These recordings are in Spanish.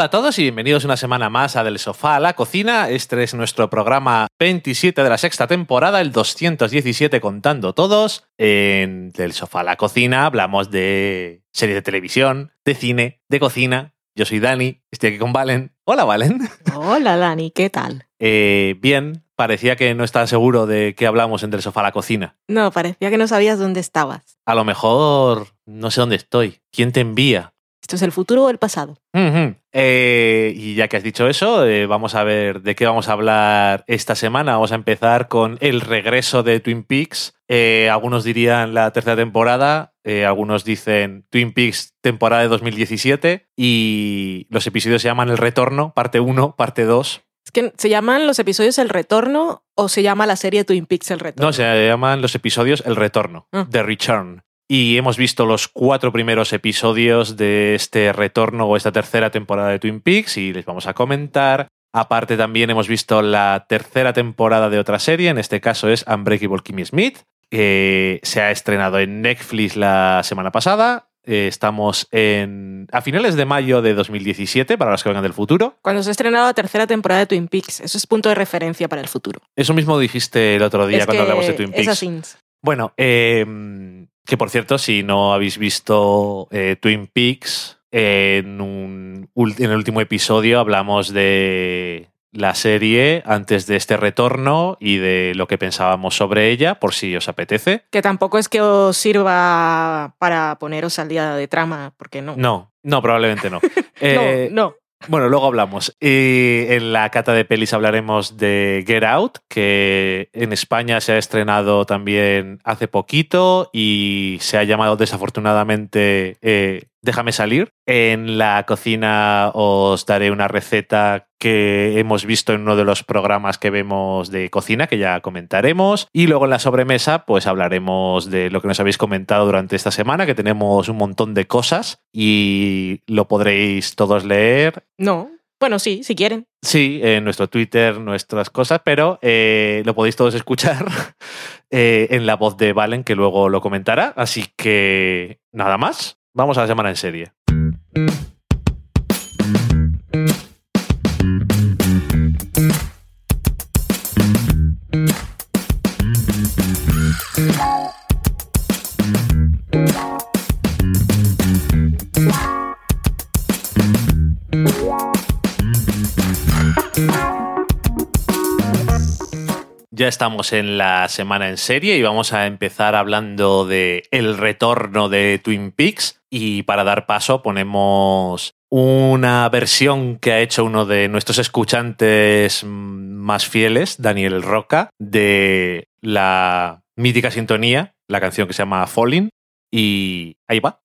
Hola a todos y bienvenidos una semana más a Del Sofá a la Cocina. Este es nuestro programa 27 de la sexta temporada, el 217 contando todos. En Del Sofá a la Cocina hablamos de series de televisión, de cine, de cocina. Yo soy Dani, estoy aquí con Valen. Hola Valen. Hola Dani, ¿qué tal? Eh, bien, parecía que no estaba seguro de qué hablamos en Del Sofá a la Cocina. No, parecía que no sabías dónde estabas. A lo mejor no sé dónde estoy. ¿Quién te envía? ¿Esto es el futuro o el pasado? Eh, y ya que has dicho eso, eh, vamos a ver de qué vamos a hablar esta semana. Vamos a empezar con el regreso de Twin Peaks. Eh, algunos dirían la tercera temporada, algunos dicen Twin Peaks temporada de 2017 y los episodios se llaman El Retorno, parte 1, parte 2. Es que se llaman los episodios El Retorno o se llama la serie Twin Peaks El Retorno. No, se llaman los episodios El Retorno, Ah. The Return. Y hemos visto los cuatro primeros episodios de este retorno o esta tercera temporada de Twin Peaks y les vamos a comentar. Aparte también hemos visto la tercera temporada de otra serie, en este caso es Unbreakable Kimmy Smith, que se ha estrenado en Netflix la semana pasada. Eh, Estamos en, a finales de mayo de 2017, para los que vengan del futuro. Cuando se ha estrenado la tercera temporada de Twin Peaks, eso es punto de referencia para el futuro. Eso mismo dijiste el otro día es cuando hablamos de Twin Peaks. Bueno, eh, que por cierto, si no habéis visto eh, Twin Peaks, en, un, en el último episodio hablamos de la serie antes de este retorno y de lo que pensábamos sobre ella, por si os apetece. Que tampoco es que os sirva para poneros al día de trama, porque no. No, no, probablemente no. Eh, no, no. Bueno, luego hablamos. En la cata de pelis hablaremos de Get Out, que en España se ha estrenado también hace poquito y se ha llamado desafortunadamente eh, Déjame salir. En la cocina os daré una receta que hemos visto en uno de los programas que vemos de cocina, que ya comentaremos. Y luego en la sobremesa, pues hablaremos de lo que nos habéis comentado durante esta semana, que tenemos un montón de cosas y lo podréis todos leer No. Bueno, sí, si quieren. Sí, en nuestro Twitter, nuestras cosas, pero eh, lo podéis todos escuchar eh, en la voz de Valen, que luego lo comentará. Así que nada más, vamos a la semana en serie. Estamos en la semana en serie y vamos a empezar hablando de el retorno de Twin Peaks y para dar paso ponemos una versión que ha hecho uno de nuestros escuchantes más fieles, Daniel Roca, de la mítica sintonía, la canción que se llama Falling y ahí va.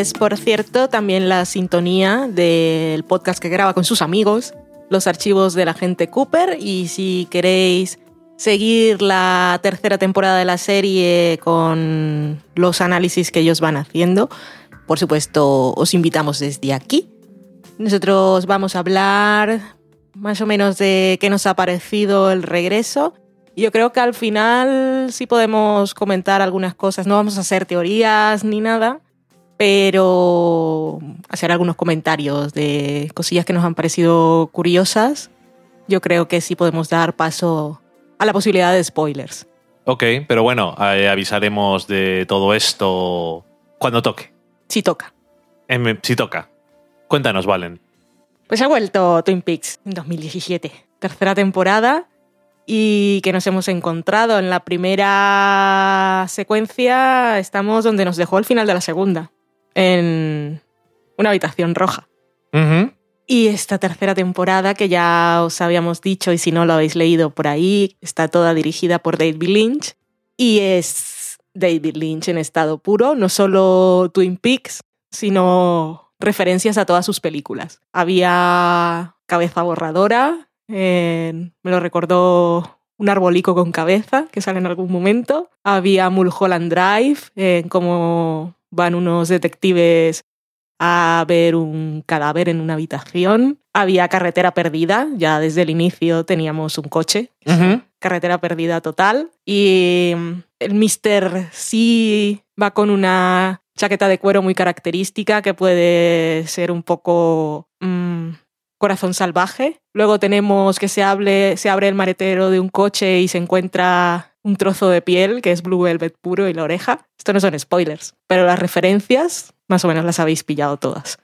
Es, por cierto, también la sintonía del podcast que graba con sus amigos, los archivos del agente Cooper. Y si queréis seguir la tercera temporada de la serie con los análisis que ellos van haciendo, por supuesto, os invitamos desde aquí. Nosotros vamos a hablar más o menos de qué nos ha parecido el regreso. Yo creo que al final sí podemos comentar algunas cosas. No vamos a hacer teorías ni nada, pero hacer algunos comentarios de cosillas que nos han parecido curiosas. Yo creo que sí podemos dar paso a la posibilidad de spoilers. Ok, pero bueno, eh, avisaremos de todo esto cuando toque. Sí toca. Em, si toca. Cuéntanos, Valen. Pues ha vuelto Twin Peaks en 2017, tercera temporada, y que nos hemos encontrado en la primera secuencia, estamos donde nos dejó el final de la segunda, en una habitación roja. Y esta tercera temporada, que ya os habíamos dicho, y si no lo habéis leído por ahí, está toda dirigida por David Lynch. Y es David Lynch en estado puro, no solo Twin Peaks, sino referencias a todas sus películas. Había Cabeza Borradora, me lo recordó un arbolico con cabeza que sale en algún momento. Había Mulholland Drive, en cómo van unos detectives a ver un cadáver en una habitación. Había carretera perdida, ya desde el inicio teníamos un coche, carretera perdida total. Y mm, el Mr. sí va con una chaqueta de cuero muy característica que puede ser un poco mm, corazón salvaje. Luego tenemos que se, se abre el maretero de un coche y se encuentra un trozo de piel que es Blue Velvet puro y la oreja. Esto no son spoilers, pero las referencias más o menos las habéis pillado todas.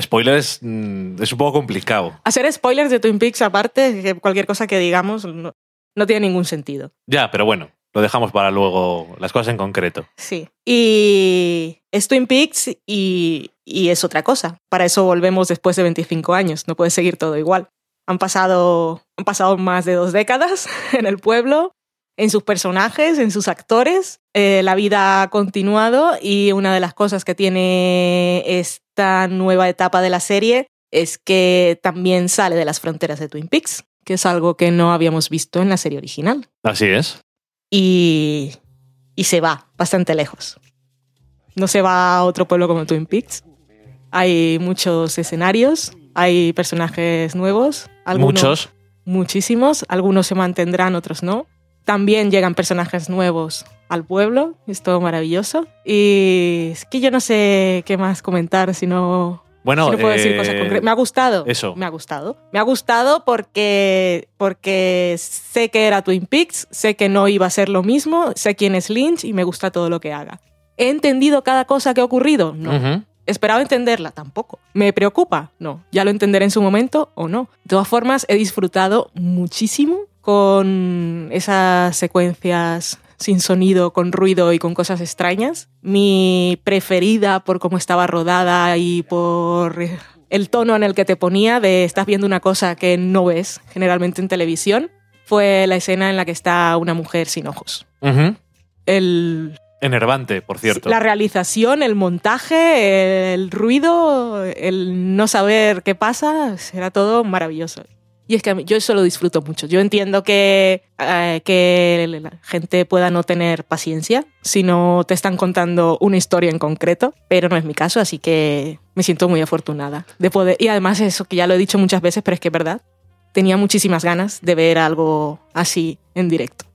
Spoilers mm, es un poco complicado. Hacer spoilers de Twin Peaks aparte, que cualquier cosa que digamos no, no tiene ningún sentido. Ya, pero bueno, lo dejamos para luego las cosas en concreto. Sí. Y es Twin Peaks y, y es otra cosa. Para eso volvemos después de 25 años. No puede seguir todo igual. Han pasado, han pasado más de dos décadas en el pueblo en sus personajes, en sus actores. Eh, la vida ha continuado y una de las cosas que tiene esta nueva etapa de la serie es que también sale de las fronteras de Twin Peaks, que es algo que no habíamos visto en la serie original. Así es. Y, y se va bastante lejos. No se va a otro pueblo como Twin Peaks. Hay muchos escenarios, hay personajes nuevos. muchos. Muchísimos. Algunos se mantendrán, otros no. También llegan personajes nuevos al pueblo, es todo maravilloso. Y es que yo no sé qué más comentar, si no bueno, puedo decir cosas eh, concretas. Me ha gustado. Eso. Me ha gustado. Me ha gustado porque, porque sé que era Twin Peaks, sé que no iba a ser lo mismo, sé quién es Lynch y me gusta todo lo que haga. ¿He entendido cada cosa que ha ocurrido? No. ¿Esperaba entenderla? Tampoco. ¿Me preocupa? No. ¿Ya lo entenderé en su momento o no? De todas formas, he disfrutado muchísimo con esas secuencias sin sonido, con ruido y con cosas extrañas. Mi preferida por cómo estaba rodada y por el tono en el que te ponía de estás viendo una cosa que no ves generalmente en televisión fue la escena en la que está una mujer sin ojos. El Enervante, por cierto. La realización, el montaje, el ruido, el no saber qué pasa, era todo maravilloso. Y es que yo eso lo disfruto mucho. Yo entiendo que, eh, que la gente pueda no tener paciencia si no te están contando una historia en concreto, pero no es mi caso, así que me siento muy afortunada de poder. Y además, eso que ya lo he dicho muchas veces, pero es que es verdad, tenía muchísimas ganas de ver algo así en directo.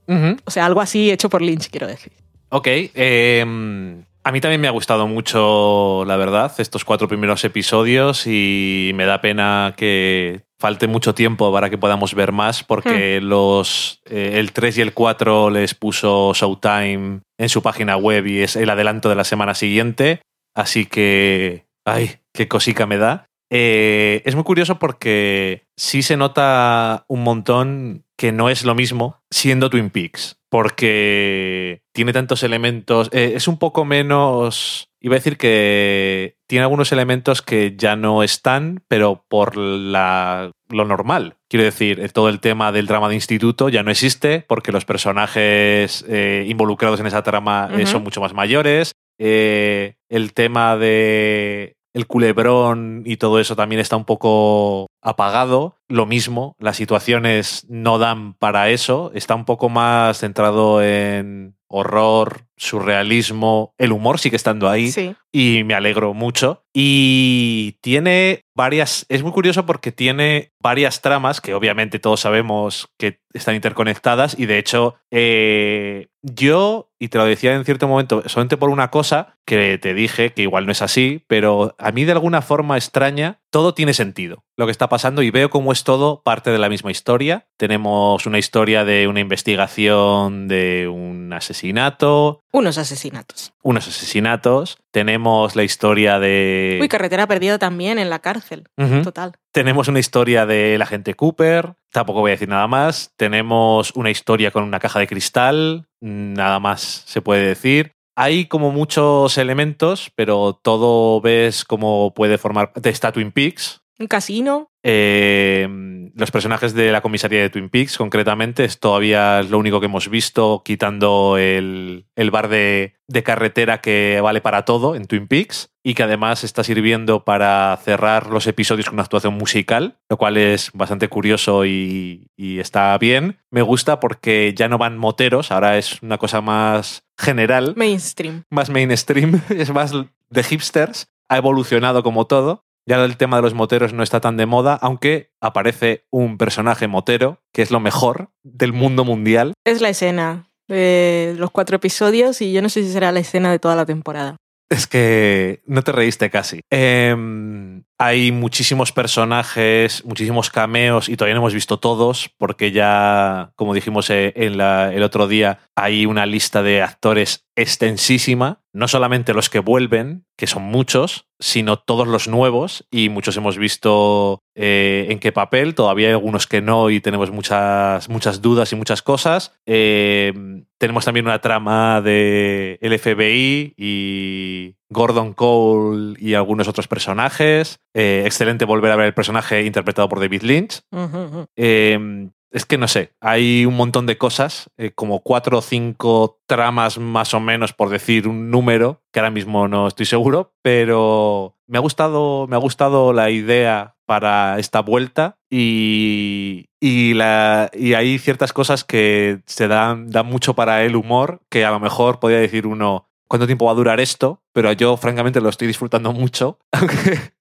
O sea, algo así hecho por Lynch, quiero decir. Ok. Eh, a mí también me ha gustado mucho, la verdad, estos cuatro primeros episodios y me da pena que falte mucho tiempo para que podamos ver más porque hmm. los eh, el 3 y el 4 les puso Showtime en su página web y es el adelanto de la semana siguiente. Así que, ay, qué cosica me da. Eh, es muy curioso porque sí se nota un montón que no es lo mismo siendo Twin Peaks porque tiene tantos elementos, eh, es un poco menos, iba a decir que tiene algunos elementos que ya no están, pero por la, lo normal. Quiero decir, todo el tema del drama de instituto ya no existe porque los personajes eh, involucrados en esa trama eh, son mucho más mayores. el tema de el culebrón y todo eso también está un poco apagado. Lo mismo, las situaciones no dan para eso. Está un poco más centrado en horror, surrealismo. El humor sigue estando ahí. Y me alegro mucho. Y tiene varias. Es muy curioso porque tiene varias tramas que obviamente todos sabemos que están interconectadas. Y de hecho, eh, yo, y te lo decía en cierto momento, solamente por una cosa que te dije, que igual no es así, pero a mí de alguna forma extraña, todo tiene sentido lo que está pasando y veo cómo es todo parte de la misma historia. Tenemos una historia de una investigación de un asesinato. Unos asesinatos. Unos asesinatos. Tenemos la historia de... Uy, carretera perdida también en la cárcel. Total. Tenemos una historia del agente Cooper. Tampoco voy a decir nada más. Tenemos una historia con una caja de cristal. Nada más se puede decir hay como muchos elementos, pero todo ves cómo puede formar de Twin Peaks, un casino. Eh, los personajes de la comisaría de Twin Peaks, concretamente, es todavía lo único que hemos visto, quitando el, el bar de, de carretera que vale para todo en Twin Peaks y que además está sirviendo para cerrar los episodios con una actuación musical, lo cual es bastante curioso y, y, está bien. Me gusta porque ya no van moteros, ahora es una cosa más general. Mainstream. Más mainstream, es más de hipsters. Ha evolucionado como todo. Ya el tema de los moteros no está tan de moda, aunque aparece un personaje motero, que es lo mejor del mundo mundial. Es la escena de los cuatro episodios y yo no sé si será la escena de toda la temporada. Es que no te reíste casi. Eh, hay muchísimos personajes, muchísimos cameos y todavía no hemos visto todos porque ya, como dijimos eh, en el otro día, hay una lista de actores extensísima. No solamente los que vuelven, que son muchos, sino todos los nuevos y muchos hemos visto eh, en qué papel. Todavía hay algunos que no y tenemos muchas, muchas dudas y muchas cosas. Eh, tenemos también una trama de FBI y Gordon Cole y algunos otros personajes. Eh, excelente volver a ver el personaje interpretado por David Lynch. Uh -huh. eh, es que no sé, hay un montón de cosas, eh, como cuatro o cinco tramas más o menos, por decir un número, que ahora mismo no estoy seguro, pero me ha gustado, me ha gustado la idea para esta vuelta y, y, la, y hay ciertas cosas que se dan, dan mucho para el humor, que a lo mejor podría decir uno, ¿cuánto tiempo va a durar esto? Pero yo francamente lo estoy disfrutando mucho.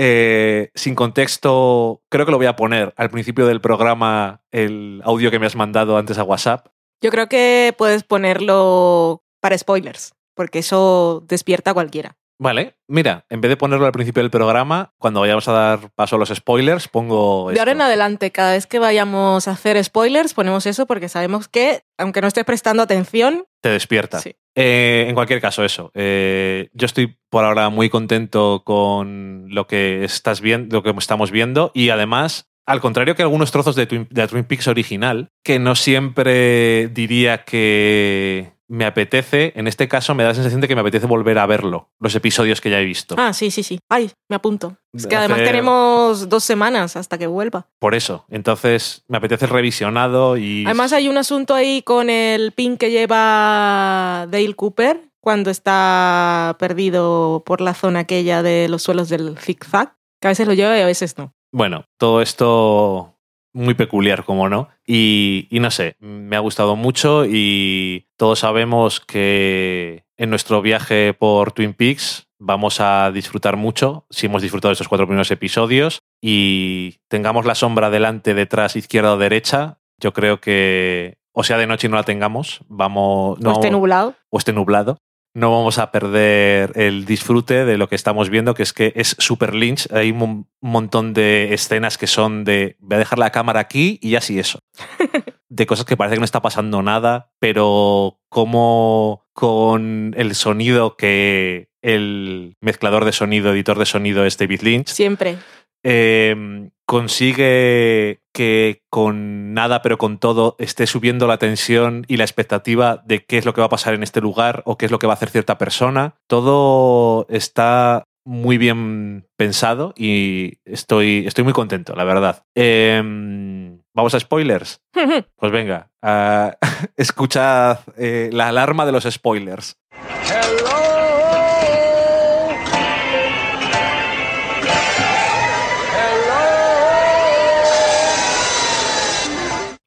Eh, sin contexto, creo que lo voy a poner al principio del programa el audio que me has mandado antes a WhatsApp. Yo creo que puedes ponerlo para spoilers, porque eso despierta a cualquiera. Vale, mira, en vez de ponerlo al principio del programa, cuando vayamos a dar paso a los spoilers, pongo. De ahora en adelante, cada vez que vayamos a hacer spoilers, ponemos eso porque sabemos que, aunque no estés prestando atención, te despierta. Sí. Eh, en cualquier caso, eso. Eh, yo estoy por ahora muy contento con lo que estás viendo, lo que estamos viendo, y además al contrario que algunos trozos de de Twin Peaks original, que no siempre diría que me apetece, en este caso me da la sensación de que me apetece volver a verlo, los episodios que ya he visto. Ah, sí, sí, sí. Ay, me apunto. Es que además Hacer... tenemos dos semanas hasta que vuelva. Por eso, entonces me apetece el revisionado y... Además hay un asunto ahí con el pin que lleva Dale Cooper cuando está perdido por la zona aquella de los suelos del zigzag, que a veces lo lleva y a veces no. Bueno, todo esto muy peculiar, como no. Y, y, no sé, me ha gustado mucho y todos sabemos que en nuestro viaje por Twin Peaks vamos a disfrutar mucho si hemos disfrutado estos cuatro primeros episodios y tengamos la sombra delante, detrás, izquierda o derecha. Yo creo que, o sea, de noche y no la tengamos, vamos... No, o esté nublado. O esté nublado no vamos a perder el disfrute de lo que estamos viendo, que es que es super Lynch. Hay un montón de escenas que son de voy a dejar la cámara aquí y así eso. de cosas que parece que no está pasando nada, pero como con el sonido que el mezclador de sonido, editor de sonido es David Lynch. Siempre. Eh, consigue que con nada pero con todo esté subiendo la tensión y la expectativa de qué es lo que va a pasar en este lugar o qué es lo que va a hacer cierta persona. Todo está muy bien pensado y estoy, estoy muy contento, la verdad. Eh, ¿Vamos a spoilers? pues venga, uh, escuchad eh, la alarma de los spoilers.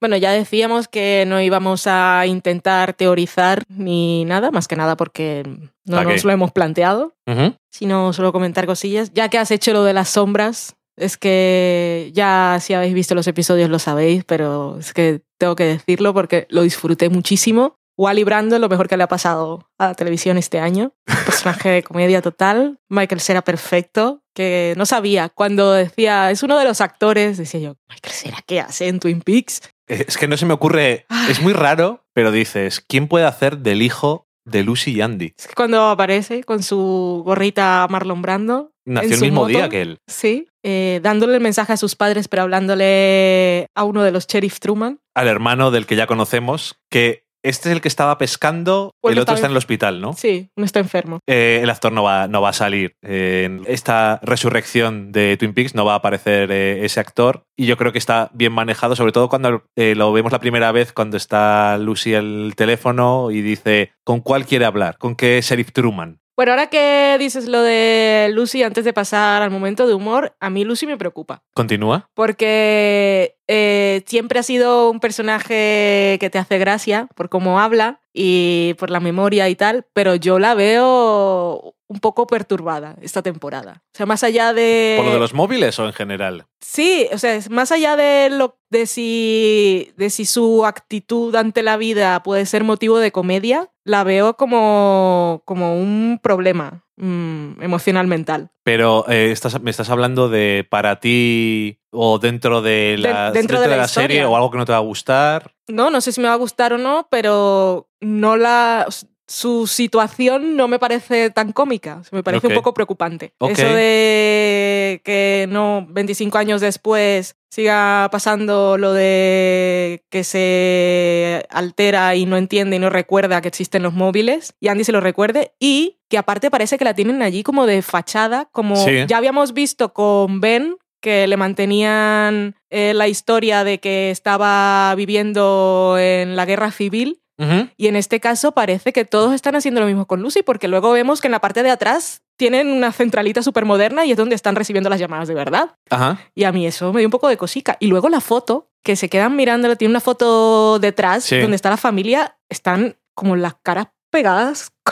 Bueno, ya decíamos que no íbamos a intentar teorizar ni nada, más que nada porque no nos lo hemos planteado, uh -huh. sino solo comentar cosillas. Ya que has hecho lo de las sombras, es que ya si habéis visto los episodios lo sabéis, pero es que tengo que decirlo porque lo disfruté muchísimo. Wally Brando, lo mejor que le ha pasado a la televisión este año. Personaje de comedia total. Michael Cera perfecto, que no sabía. Cuando decía, es uno de los actores, decía yo, Michael Cera, ¿qué hace en Twin Peaks? Es que no se me ocurre, es muy raro, pero dices, ¿quién puede hacer del hijo de Lucy y Andy? Es que cuando aparece con su gorrita Marlon Brando. Nació el mismo moto, día que él. Sí, eh, dándole el mensaje a sus padres, pero hablándole a uno de los Sheriff Truman. Al hermano del que ya conocemos, que este es el que estaba pescando, el lo otro está en el hospital, ¿no? Sí, no está enfermo. Eh, el actor no va, no va a salir. Eh, en esta resurrección de Twin Peaks no va a aparecer eh, ese actor. Y yo creo que está bien manejado, sobre todo cuando lo vemos la primera vez, cuando está Lucy al teléfono y dice, ¿con cuál quiere hablar? ¿Con qué Sheriff Truman? Bueno, ahora que dices lo de Lucy, antes de pasar al momento de humor, a mí Lucy me preocupa. Continúa. Porque eh, siempre ha sido un personaje que te hace gracia por cómo habla y por la memoria y tal, pero yo la veo un poco perturbada esta temporada. O sea, más allá de... ¿Por lo de los móviles o en general? Sí, o sea, más allá de lo de si de si su actitud ante la vida puede ser motivo de comedia, la veo como, como un problema mm, emocional mental. Pero eh, estás, me estás hablando de para ti o dentro de la, dentro de la serie o algo que no te va a gustar. No, no sé si me va a gustar o no, pero no la su situación no me parece tan cómica, me parece un poco preocupante. Eso de que no 25 años después siga pasando lo de que se altera y no entiende y no recuerda que existen los móviles y Andy se lo recuerde y que aparte parece que la tienen allí como de fachada, como Sí. ya habíamos visto con Ben que le mantenían eh, la historia de que estaba viviendo en la guerra civil Y en este caso parece que todos están haciendo lo mismo con Lucy, porque luego vemos que en la parte de atrás tienen una centralita súper moderna y es donde están recibiendo las llamadas de verdad. Ajá. Y a mí eso me dio un poco de cosica. Y luego la foto, que se quedan mirando, tiene una foto detrás Sí. donde está la familia, están como las caras pegadas.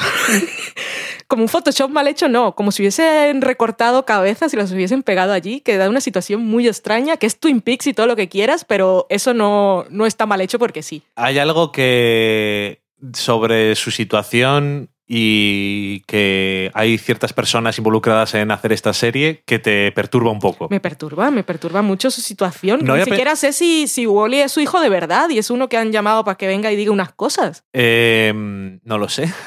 como un Photoshop mal hecho, no, como si hubiesen recortado cabezas y las hubiesen pegado allí, que da una situación muy extraña, que es Twin Peaks y todo lo que quieras, pero eso no, no está mal hecho porque sí. Hay algo que sobre su situación y que hay ciertas personas involucradas en hacer esta serie que te perturba un poco. Me perturba, me perturba mucho su situación. No Ni siquiera sé si, si Wally es su hijo de verdad y es uno que han llamado para que venga y diga unas cosas. Eh, no lo sé.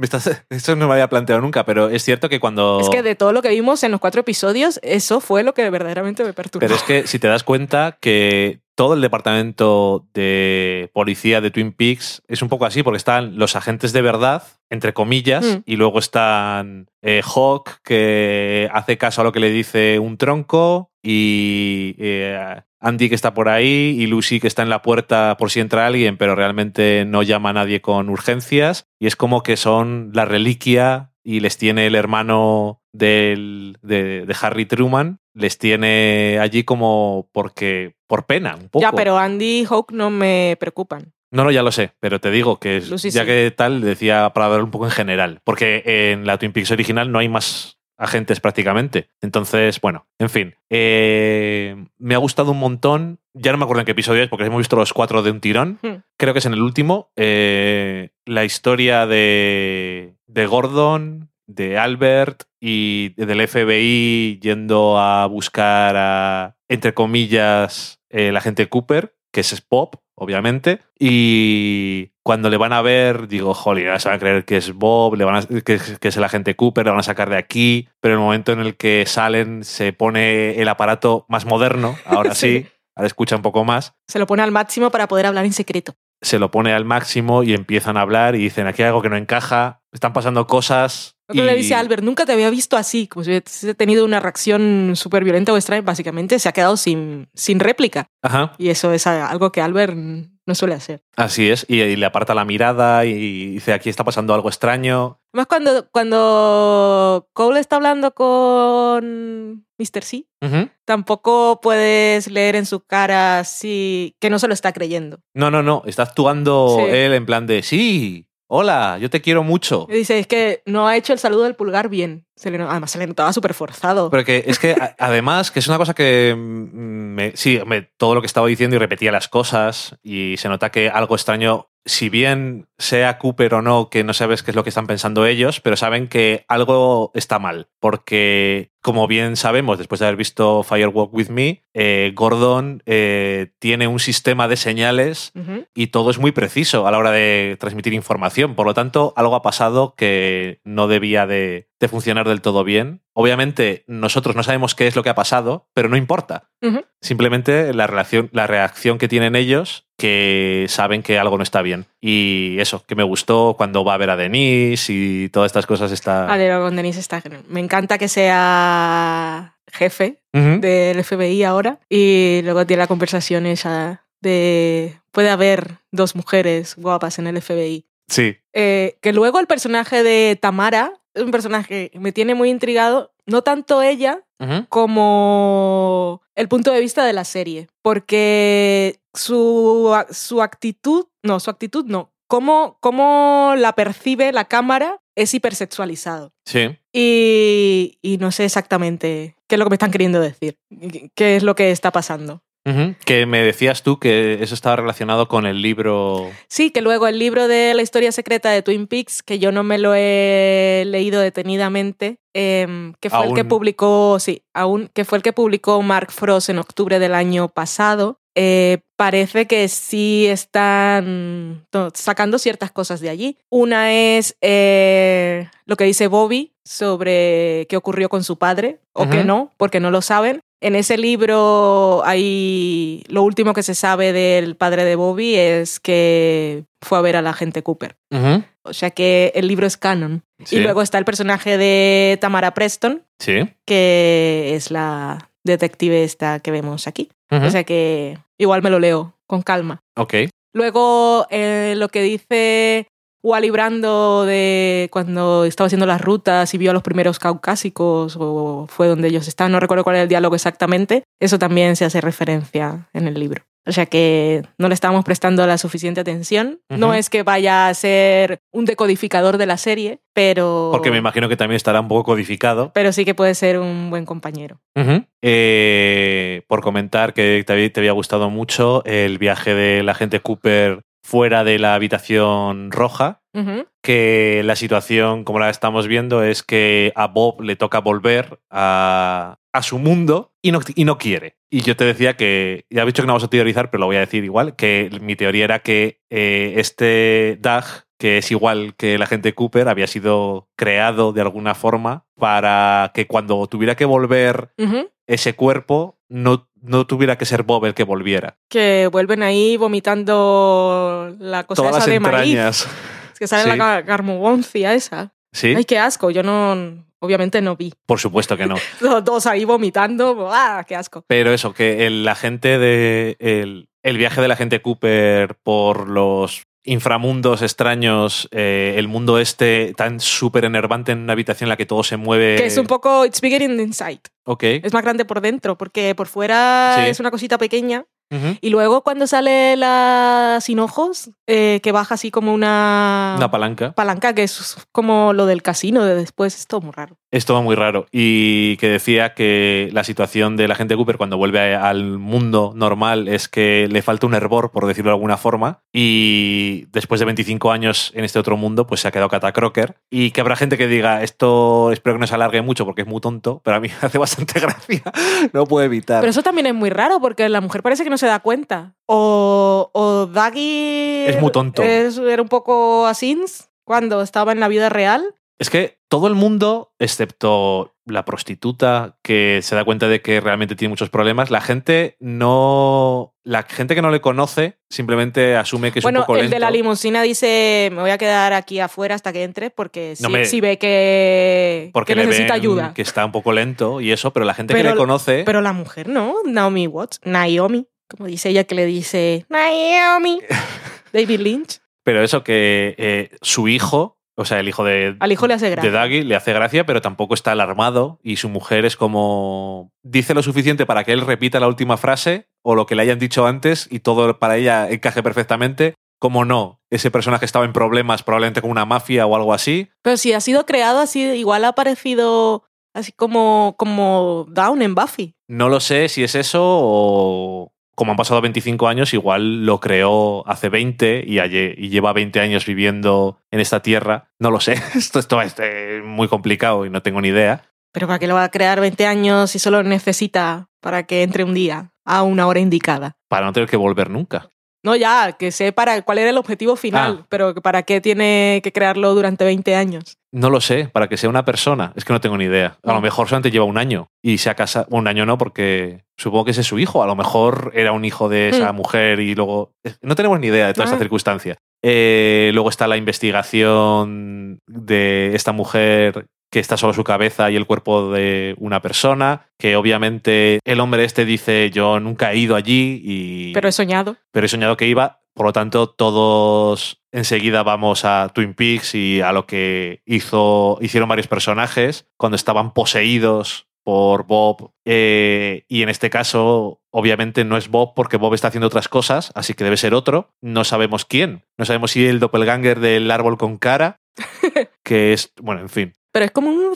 Estás- Esto no me había planteado nunca, pero es cierto que cuando... Es que de todo lo que vimos en los cuatro episodios, eso fue lo que verdaderamente me perturbó. Pero es que si te das cuenta que todo el departamento de policía de Twin Peaks es un poco así, porque están los agentes de verdad, entre comillas, Mm. y luego están eh, Hawk, que hace caso a lo que le dice un tronco, y eh, Andy, que está por ahí, y Lucy, que está en la puerta por si entra alguien, pero realmente no llama a nadie con urgencias, y es como que son la reliquia y les tiene el hermano del- de, de Harry Truman, les tiene allí como porque por pena, un poco. Ya, pero Andy y Hawk no me preocupan. No, no, ya lo sé, pero te digo que es- Lucy ya sí. que tal, decía para hablar un poco en general, porque en la Twin Peaks original no hay más agentes prácticamente. Entonces, bueno, en fin. Eh, me ha gustado un montón. Ya no me acuerdo en qué episodio es, porque hemos visto los cuatro de un tirón. Hmm. Creo que es en el último. eh, la historia de, de Gordon, de Albert y del FBI yendo a buscar a, entre comillas, el agente Cooper, que es Pop, obviamente. Y cuando le van a ver, digo, jolly, ahora se van a creer que es Bob, le van a- que, es- que es el agente Cooper, le van a sacar de aquí. Pero en el momento en el que salen, se pone el aparato más moderno, ahora sí, Sí. ahora escucha un poco más Se lo pone al máximo para poder hablar en secreto. se lo pone al máximo y empiezan a hablar y dicen aquí hay algo que no encaja, están pasando cosas. Que y- le dice a Albert, nunca te había visto así, como si hubiese tenido una reacción súper violenta o extraña. Básicamente se ha quedado sin, sin réplica. Ajá, Y eso es algo que Albert no suele hacer. así es. Y, y le aparta la mirada y dice aquí está pasando algo extraño. Más cuando, cuando Cole está hablando con Mr. C, Ujú. tampoco puedes leer en su cara si, que no se lo está creyendo. No, no, no. Está actuando Sí. él en plan de sí, hola, yo te quiero mucho. Y dice, es que no ha hecho el saludo del pulgar bien. Se le además se le notaba súper forzado. Pero que es que a- además, que es una cosa que mm, me, sí, me- todo lo que estaba diciendo y repetía las cosas y se nota que algo extraño, si bien sea Cooper o no, que no sabes qué es lo que están pensando ellos, pero saben que algo está mal, porque como bien sabemos, después de haber visto Firewalk With Me, eh, Gordon eh, tiene un sistema de señales y todo es muy preciso a la hora de transmitir información. Por lo tanto, algo ha pasado que no debía de, de funcionar del todo bien. Obviamente, nosotros no sabemos qué es lo que ha pasado, pero no importa. Simplemente la, relación, la reacción que tienen ellos que saben que algo no está bien. Y eso, que me gustó cuando va a ver a Denise y todas estas cosas está... Vale, con Denise está Me encanta que sea jefe del FBI ahora y luego tiene la conversación esa de puede haber dos mujeres guapas en el FBI. Sí. Eh, que luego el personaje de Tamara es un personaje que me tiene muy intrigado, no tanto ella como el punto de vista de la serie, porque su, su actitud, no, su actitud no, cómo, cómo la percibe la cámara es hipersexualizado. Sí. Y, y no sé exactamente qué es lo que me están queriendo decir, qué es lo que está pasando. Que me decías tú que eso estaba relacionado con el libro... Sí, que luego el libro de la historia secreta de Twin Peaks, que yo no me lo he leído detenidamente, em, que fue el que publicó, sí, aún, que fue el que publicó Mark Frost en octubre del año pasado. Eh, parece que sí están sacando ciertas cosas de allí. Una es eh, lo que dice Bobby sobre qué ocurrió con su padre, o que no, porque no lo saben. En ese libro hay lo último que se sabe del padre de Bobby es que fue a ver a la agente Cooper. O sea que el libro es canon. Sí. Y luego está el personaje de Tamara Preston, Sí. que es la detective esta que vemos aquí. O sea que igual me lo leo con calma. ok. Luego eh, lo que dice Wally Brando de cuando estaba haciendo las rutas y vio a los primeros caucásicos o fue donde ellos estaban, no recuerdo cuál era el diálogo exactamente, eso también se hace referencia en el libro. O sea que no le estábamos prestando la suficiente atención. No es que vaya a ser un decodificador de la serie, pero... Porque me imagino que también estará un poco codificado. Pero sí que puede ser un buen compañero. Eh, por comentar que te había, te había gustado mucho el viaje del agente Cooper fuera de la habitación roja, que la situación, como la estamos viendo, es que a Bob le toca volver a, a su mundo y no, y no quiere. Y yo te decía que, ya he dicho que no vamos a teorizar, pero lo voy a decir igual, que mi teoría era que eh, este Doug, que es igual que el agente Cooper, había sido creado de alguna forma para que cuando tuviera que volver ese cuerpo, no, no tuviera que ser Bob el que volviera. Que vuelven ahí vomitando la cosa Todas esa las de maíz. entrañas. Que sale Sí. la gar- garmogoncia esa. Sí, Ay, qué asco. Yo no, obviamente no vi. por supuesto que no. Los dos ahí vomitando. ¡Ah, qué asco! Pero eso, que el agente de. El, el viaje del agente Cooper por los inframundos extraños, eh, el mundo este tan súper enervante en una habitación en la que todo se mueve. Que es un poco. It's bigger in the inside. Ok. Es más grande por dentro, porque por fuera Sí. es una cosita pequeña. Ujú. Y luego cuando sale la sin ojos, eh, que baja así como una, Una palanca. palanca, que es como lo del casino de después. Es todo muy raro. Es todo muy raro. Y que decía que la situación del agente Cooper cuando vuelve a- al mundo normal es que le falta un hervor, por decirlo de alguna forma. Y después de 25 años en este otro mundo, pues se ha quedado catacroker. Y que habrá gente que diga, esto espero que no se alargue mucho porque es muy tonto, pero a mí me hace bastante gracia. No puedo evitar. Pero eso también es muy raro porque la mujer parece que no se da cuenta. O, o Daggy. Es muy tonto. es- era un poco asins cuando estaba en la vida real. Es que todo el mundo, excepto la prostituta que se da cuenta de que realmente tiene muchos problemas, la gente no. La gente que no le conoce simplemente asume que es bueno, un poco el lento. de la limusina dice: Me voy a quedar aquí afuera hasta que entre porque si, No me- ve que, porque que necesita ven ayuda. que está un poco lento y eso, pero la gente Pero- que le conoce. Pero la mujer no, Naomi Watts, Naomi, como dice ella que le dice Naomi, David Lynch. Pero eso que eh, su hijo, o sea, el hijo de, Al hijo le hace de gracia. Daggy le hace gracia, pero tampoco está alarmado y su mujer es como dice lo suficiente para que él repita la última frase o lo que le hayan dicho antes y todo para ella encaje perfectamente. Como no, ese personaje estaba en problemas probablemente con una mafia o algo así. Pero si ha sido creado así, igual ha aparecido así como, como Down en Buffy. No lo sé si es eso o como han pasado 25 años, igual lo creó hace 20 y, lleva 20 años viviendo en esta tierra. No lo sé, esto, esto es eh, muy complicado y no tengo ni idea. Pero ¿para qué lo va a crear 20 años si solo necesita para que entre un día a una hora indicada? Para no tener que volver nunca. No, ya, que sé para cuál era el objetivo final, Ah. pero para qué tiene que crearlo durante 20 años. No lo sé, para que sea una persona. Es que no tengo ni idea. A lo mejor solamente lleva un año y se ha casado. Un año no, porque supongo que ese es su hijo. A lo mejor era un hijo de esa Mm. mujer y luego. No tenemos ni idea de toda esta Ah. circunstancia. Eh, luego está la investigación de esta mujer que está solo su cabeza y el cuerpo de una persona, que obviamente el hombre este dice yo nunca he ido allí y Pero he soñado. pero he soñado que iba. Por lo tanto, todos enseguida vamos a Twin Peaks y a lo que hizo, hicieron varios personajes cuando estaban poseídos por Bob. Eh, y en este caso, obviamente no es Bob porque Bob está haciendo otras cosas, así que debe ser otro. No sabemos quién. No sabemos si el doppelganger del árbol con cara, que es, bueno, en fin. Pero es como un,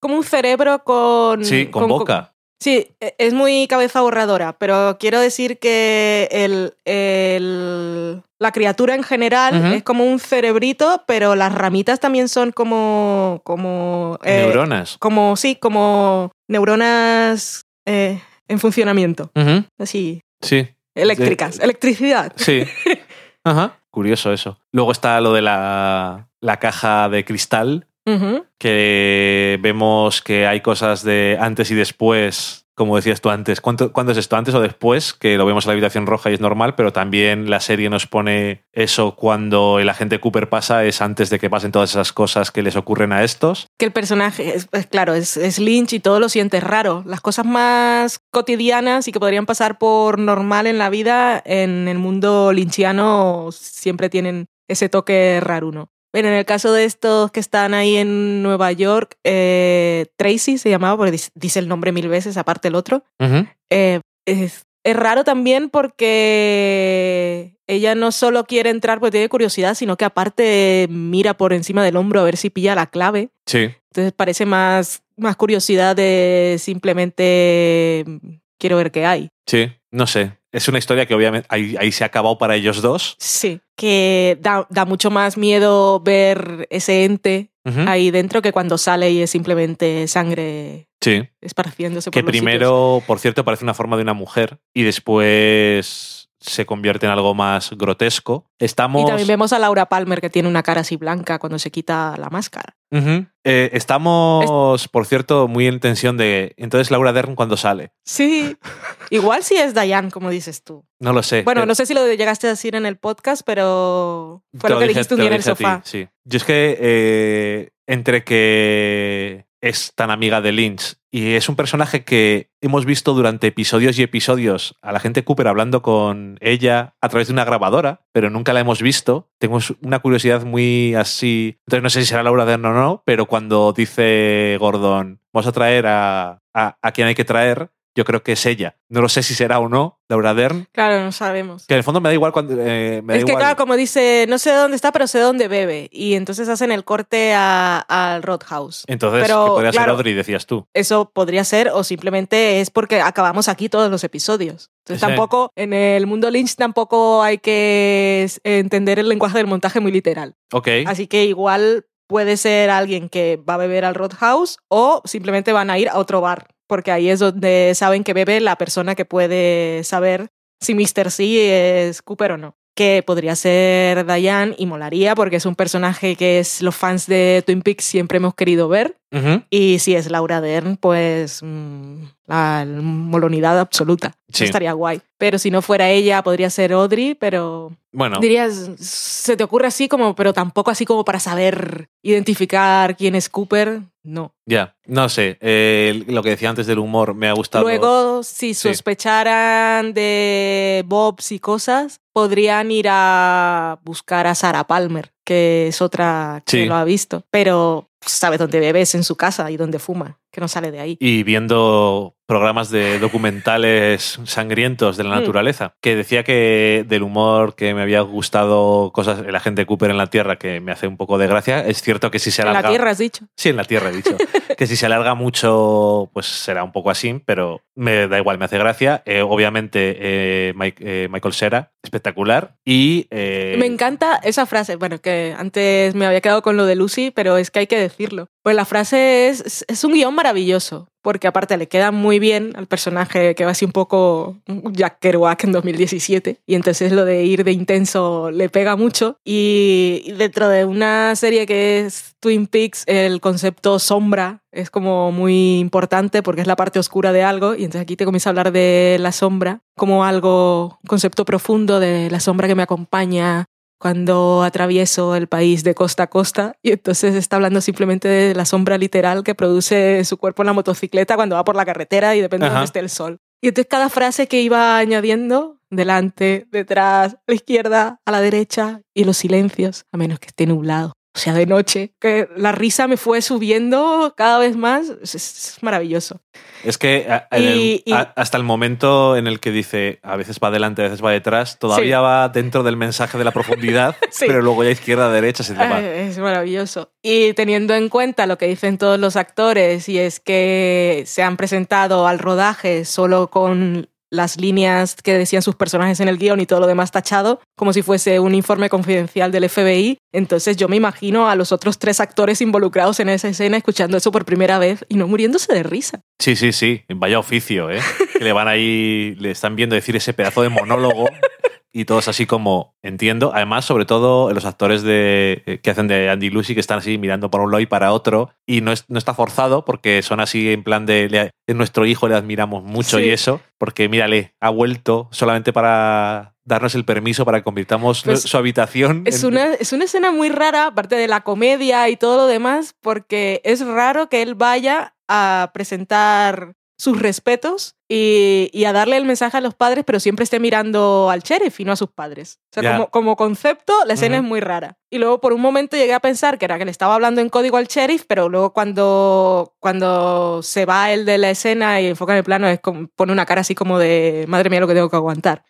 como un cerebro con... Sí, con, boca. Sí, e- es muy cabeza borradora, pero quiero decir que el, el- la criatura en general es como un cerebrito, pero las ramitas también son como... como eh, Neuronas. Como, sí, como neuronas eh, en funcionamiento. Así, Sí. eléctricas, electricidad. Sí. Ajá. Curioso eso. Luego está lo de la, la caja de cristal, Que vemos que hay cosas de antes y después, como decías tú antes. ¿Cuánto, ¿Cuándo es esto? ¿Antes o después? Que lo vemos en la habitación roja y es normal, pero también la serie nos pone eso cuando el agente Cooper pasa, es antes de que pasen todas esas cosas que les ocurren a estos. que el personaje, es, es claro, es, es Lynch y todo lo sientes raro. Las cosas más cotidianas y que podrían pasar por normal en la vida, en el mundo lynchiano siempre tienen ese toque raruno. Bueno, en el caso de estos que están ahí en Nueva York, eh, Tracy se llamaba, porque dice- el nombre mil veces, aparte el otro. Eh, es, es raro también porque ella no solo quiere entrar porque tiene curiosidad, sino que aparte mira por encima del hombro a ver si pilla la clave. Sí. Entonces parece más, más curiosidad de simplemente mm, quiero ver qué hay. Sí. No sé. Es una historia que obviamente ahí, ahí se ha acabado para ellos dos. Sí. Que da, da mucho más miedo ver ese ente ahí dentro que cuando sale y es simplemente sangre Sí. esparciéndose por Que los sitios. primero, por cierto, parece una forma de una mujer y después se convierte en algo más grotesco. Estamos. Y también vemos a Laura Palmer que tiene una cara así blanca cuando se quita la máscara. Eh, estamos, por cierto, muy en tensión de. Entonces, Laura Dern, cuando sale? Sí. Igual sí es Diane, como dices tú. No lo sé. Bueno, Eh, no sé si lo llegaste a decir en el podcast, pero fue te lo que dijiste un día en el a ti, sofá. sí. Yo es que eh, entre que es tan amiga de Lynch y es un personaje que hemos visto durante episodios y episodios a la gente Cooper hablando con ella a través de una grabadora, pero nunca la hemos visto. Tengo una curiosidad muy así. Entonces no sé si será Laura Dern o no, pero cuando dice Gordon, vamos a traer a, a, a quien hay que traer, yo creo que es ella. No lo sé si será o no Laura Dern. Claro, no sabemos. Que en el fondo me da igual cuando. eh, me da Es que, igual. claro, como dice, no sé dónde está, pero sé dónde bebe. Y entonces hacen el corte al Roadhouse. Entonces, Pero, que podría ser claro, Audrey, decías tú. Eso podría ser, o simplemente es porque acabamos aquí todos los episodios. Entonces Sí. tampoco, en el mundo Lynch tampoco hay que entender el lenguaje del montaje muy literal. Ok. Así que igual puede ser alguien que va a beber al Roadhouse o simplemente van a ir a otro bar, porque ahí es donde saben que bebe la persona que puede saber si Mr. C es Cooper o no. Que podría ser Diane y molaría porque es un personaje que es los fans de Twin Peaks siempre hemos querido ver. Y si es Laura Dern, pues mm, la molonidad absoluta. Eso estaría guay. Pero si no fuera ella, podría ser Audrey, pero Bueno, dirías, se te ocurre así como, pero tampoco así como para saber identificar quién es Cooper. No. ya. No sé. eh, lo que decía antes del humor me ha gustado. Luego, si sospecharan de Bobs y cosas, podrían ir a buscar a Sarah Palmer, que es otra que Sí. lo ha visto. Pero sabe dónde bebes en su casa y dónde fuma, que no sale de ahí. Y viendo programas de documentales sangrientos de la Mm. naturaleza, que decía que del humor que me había gustado cosas, el agente Cooper en la Tierra, que me hace un poco de gracia. Es cierto que si se En alarga. la Tierra, has dicho. Sí, en la Tierra he dicho. que si se alarga mucho, pues será un poco así, pero me da igual, me hace gracia. Eh, obviamente, eh, Mike- eh, Michael Cera, espectacular. Y. eh, Me encanta esa frase. Bueno, que antes me había quedado con lo de Lucy, pero es que hay que decirlo. Pues la frase es, es un guion maravilloso. porque aparte le queda muy bien al personaje que va así un poco Jack Kerouac en 2017, y entonces lo de ir de intenso le pega mucho. Y dentro de una serie que es Twin Peaks, el concepto sombra es como muy importante porque es la parte oscura de algo, y entonces aquí te comienza a hablar de la sombra como algo, un concepto profundo de la sombra que me acompaña cuando atravieso el país de costa a costa y entonces está hablando simplemente de la sombra literal que produce su cuerpo en la motocicleta cuando va por la carretera y depende de dónde esté el sol. Y entonces cada frase que iba añadiendo, delante, detrás, a la izquierda, a la derecha, y los silencios, a menos que esté nublado o sea, de noche, que la risa me fue subiendo cada vez más, es, maravilloso. Es que hasta el momento en el que dice a veces va adelante, a veces va detrás, todavía va dentro del mensaje de la profundidad, pero luego ya izquierda, derecha, se te va. Es maravilloso. Y teniendo en cuenta lo que dicen todos los actores, y es que se han presentado al rodaje solo con las líneas que decían sus personajes en el guion y todo lo demás tachado, como si fuese un informe confidencial del FBI. Entonces yo me imagino a los otros tres actores involucrados en esa escena escuchando eso por primera vez y no muriéndose de risa. Sí, sí, sí. Vaya oficio, ¿eh? que le van ahí, le están viendo decir ese pedazo de monólogo y todos así como entiendo. Además, sobre todo los actores de, eh, que hacen de Andy Lucy que están así mirando por un lado y para otro y no, no está forzado porque son así en plan de es nuestro hijo, le admiramos mucho y eso, porque mírale, ha vuelto solamente para darnos el permiso para que convirtamos pues su habitación. Es, una, es una escena muy rara, aparte de la comedia y todo lo demás, porque es raro que él vaya a presentar sus respetos y, a darle el mensaje a los padres, pero siempre esté mirando al sheriff y no a sus padres. O sea, como, como, concepto, la escena es muy rara. Y luego por un momento llegué a pensar que era que le estaba hablando en código al sheriff, pero luego cuando, cuando se va él de la escena y enfoca en el plano, es como, pone una cara así como de, madre mía, lo que tengo que aguantar.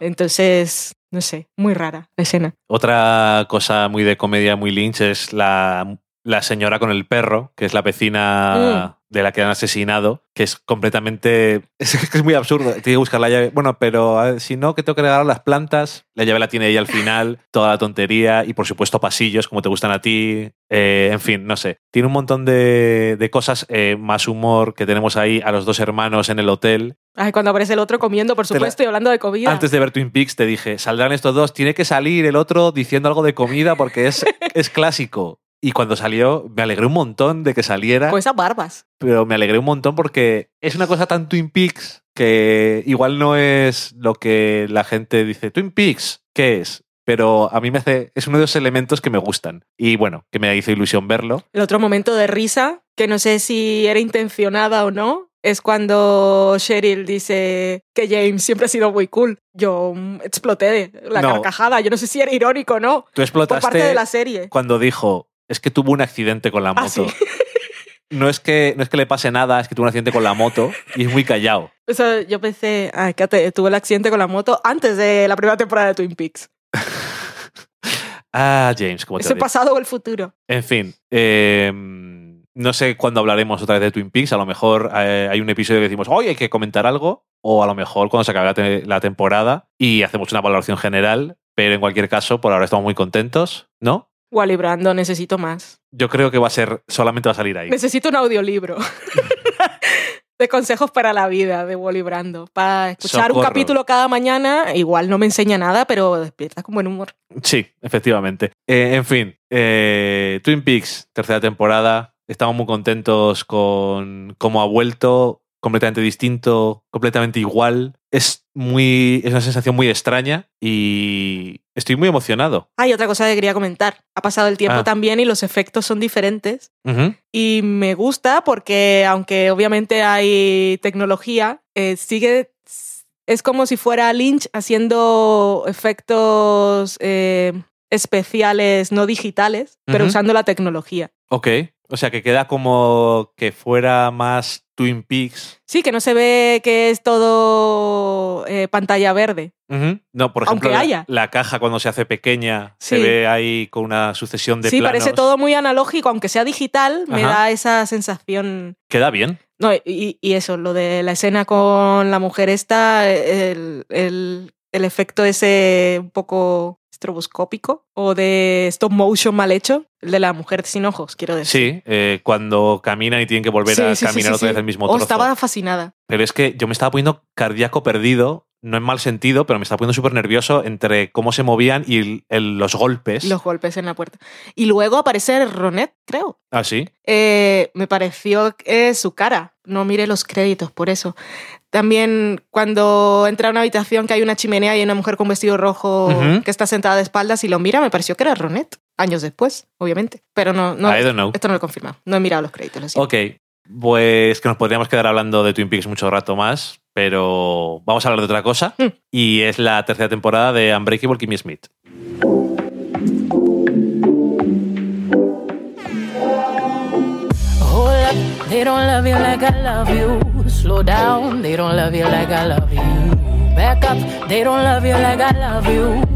Entonces, no sé, muy rara la escena. Otra cosa muy de comedia, muy lynch, es la, la señora con el perro, que es la vecina... Mm de la que han asesinado, que es completamente. Es, muy absurdo. Tiene que buscar la llave. Bueno, pero si no, que tengo que regalar las plantas. La llave la tiene ella al final, toda la tontería y por supuesto pasillos como te gustan a ti. Eh, en fin, no sé. Tiene un montón de, cosas, eh, más humor que tenemos ahí a los dos hermanos en el hotel. Ay, cuando aparece el otro comiendo, por supuesto, y hablando de comida. Antes de ver Twin Peaks te dije, saldrán estos dos, tiene que salir el otro diciendo algo de comida porque es, es clásico. Y cuando salió, me alegré un montón de que saliera. Con esas barbas. Pero me alegré un montón porque es una cosa tan Twin Peaks que igual no es lo que la gente dice. Twin Peaks, ¿qué es? Pero a mí me hace. Es uno de los elementos que me gustan. Y bueno, que me hizo ilusión verlo. El otro momento de risa, que no sé si era intencionada o no, es cuando Cheryl dice que James siempre ha sido muy cool. Yo mm, exploté la carcajada. Yo no sé si era irónico o no. Tú explotaste. Por parte de la serie. Cuando dijo, es que tuvo un accidente con la ah, moto. No es, que, no es que le pase nada, es que tuvo un accidente con la moto y es muy callado. O sea, yo pensé, ah, que tuvo el accidente con la moto antes de la primera temporada de Twin Peaks. ah, James, ¿cómo te ¿Es el pasado o el futuro? En fin, em, no sé cuándo hablaremos otra vez de Twin Peaks. A lo mejor eh, hay un episodio que decimos, hoy hay que comentar algo. O a lo mejor cuando se acabe la temporada y hacemos una valoración general. Pero en cualquier caso, por ahora estamos muy contentos, ¿no? Wally Brando, necesito más. Yo creo que va a ser, solamente va a salir ahí. Necesito un audiolibro. de consejos para la vida de Wally Brando. Para escuchar un capítulo cada mañana, igual no me enseña nada, pero despierta con buen humor. Sí, efectivamente. Eh, en fin, eh, Twin Peaks, tercera temporada. Estamos muy contentos con cómo ha vuelto completamente distinto, completamente igual. Es muy. Es una sensación muy extraña y estoy muy emocionado. Hay otra cosa que quería comentar. Ha pasado el tiempo ah. también y los efectos son diferentes. Y me gusta porque, aunque obviamente hay tecnología, eh, sigue. Es como si fuera Lynch haciendo efectos eh, especiales no digitales, pero usando la tecnología. Ok. O sea, que queda como que fuera más Twin Peaks. Sí, que no se ve que es todo eh, pantalla verde. No, por ejemplo, La, caja cuando se hace pequeña se ve ahí con una sucesión de sí, planos. Parece todo muy analógico, aunque sea digital, me da esa sensación. Queda bien. No, y, eso, lo de la escena con la mujer esta, el, el efecto ese un poco estroboscópico o de stop motion mal hecho, el de la mujer sin ojos, quiero decir. Sí, eh, cuando caminan y tienen que volver Sí, a sí, caminar sí, otra vez el mismo O trozo. estaba fascinada. Pero es que yo me estaba poniendo cardíaco perdido, no en mal sentido, pero me estaba poniendo súper nervioso entre cómo se movían y el- el- los golpes. Los golpes en la puerta. Y luego aparece Ronet, creo. Ah, sí. Eh, me pareció eh, su cara. No mire los créditos, por eso. También cuando entra a una habitación que hay una chimenea y hay una mujer con vestido rojo que está sentada de espaldas y lo mira, me pareció que era Ronet. Años después, obviamente. Pero no, no I don't know. esto no lo he confirmado. No he mirado los créditos. lo. Ok, pues que nos podríamos quedar hablando de Twin Peaks mucho rato más, pero vamos a hablar de otra cosa. Mm. Y es la tercera temporada de Unbreakable Kimmy Smith. They don't love you like I love you. Slow down, they don't love you like I love you. Back up, they don't love you like I love you.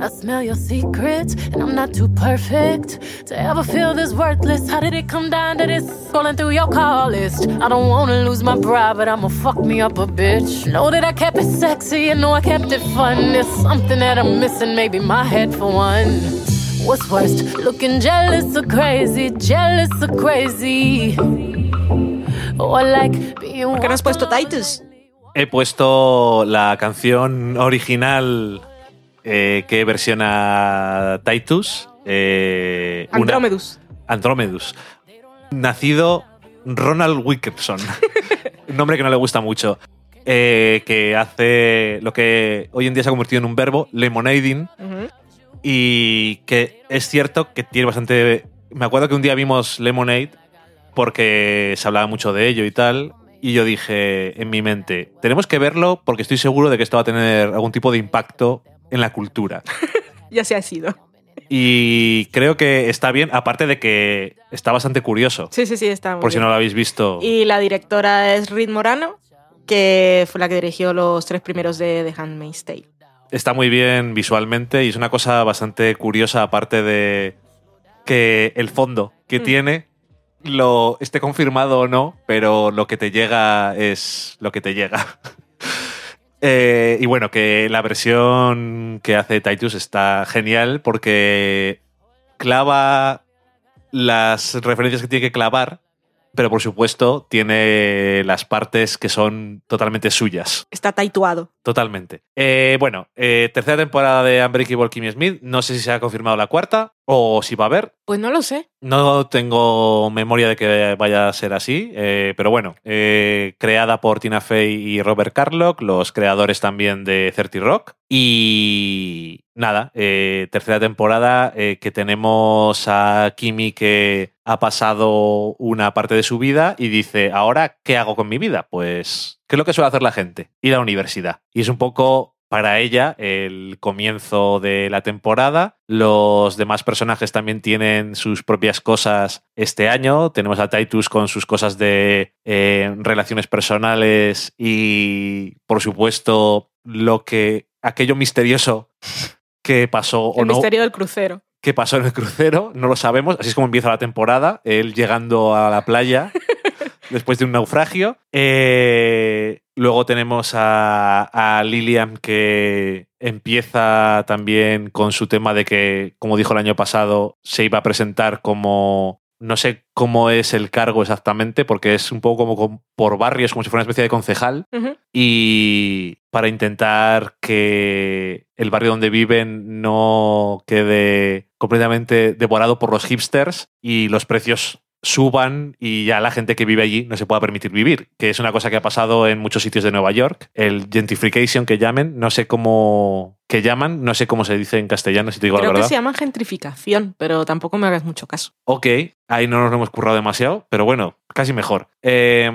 I smell your secrets, and I'm not too perfect to ever feel this worthless. How did it come down to this? Scrolling through your call list. I don't wanna lose my pride, but I'ma fuck me up a bitch. Know that I kept it sexy, and know I kept it fun. There's something that I'm missing, maybe my head for one. What's worst, looking jealous or crazy, jealous or crazy? Or like being ¿Por qué no has puesto Titus? He puesto la canción original eh, que versiona Titus. eh, una- Andromedus. Andromedus. Nacido Ronald Wilkerson. un nombre que no le gusta mucho. eh, que hace lo que hoy en día se ha convertido en un verbo, lemonading. Ujú. Y que es cierto que tiene bastante. Me acuerdo que un día vimos Lemonade porque se hablaba mucho de ello y tal. Y yo dije en mi mente, tenemos que verlo porque estoy seguro de que esto va a tener algún tipo de impacto en la cultura. Ya se ha sido. Y creo que está bien, aparte de que está bastante curioso. Sí, sí, sí, está muy Por si bien. no lo habéis visto. Y la directora es Reed Morano, que fue la que dirigió los tres primeros de The Handmaid's Tale. Está muy bien visualmente y es una cosa bastante curiosa, aparte de que el fondo que Mm. tiene lo esté confirmado o no, pero lo que te llega es lo que te llega. Eh, y bueno, que la versión que hace Titus está genial porque clava las referencias que tiene que clavar, pero por supuesto tiene las partes que son totalmente suyas. Está taituado. Totalmente. Eh, bueno, eh, tercera temporada de Unbreakable Kimmy Smith. No sé si se ha confirmado la cuarta o si va a haber. Pues no lo sé. No tengo memoria de que vaya a ser así, eh, pero bueno, eh, creada por Tina Fey y Robert Carlock, los creadores también de 30 Rock. Y nada, eh, tercera temporada que tenemos a Kimi que ha pasado una parte de su vida y dice, ahora, ¿qué hago con mi vida? Pues, ¿qué es lo que suele hacer la gente? Ir a la universidad. Y es un poco para ella el comienzo de la temporada. Los demás personajes también tienen sus propias cosas este año. Tenemos a Titus con sus cosas de eh, relaciones personales y, por supuesto, lo que aquello misterioso que pasó o El no misterio del crucero. qué pasó en el crucero, no lo sabemos. Así es como empieza la temporada, él llegando a la playa después de un naufragio. Eh, luego tenemos a, a Lilian que empieza también con su tema de que, como dijo el año pasado, se iba a presentar como... No sé cómo es el cargo exactamente, porque es un poco como por barrios, como si fuera una especie de concejal y para intentar que el barrio donde viven no quede completamente devorado por los hipsters y los precios suban y ya la gente que vive allí no se pueda permitir vivir, que es una cosa que ha pasado en muchos sitios de Nueva York, el gentrification que llamen, no sé cómo que llaman, no sé cómo se dice en castellano si te digo Creo la que verdad. se llama gentrificación, pero tampoco me hagas mucho caso. Ok, ahí no nos lo hemos currado demasiado, pero bueno, casi mejor. Eh,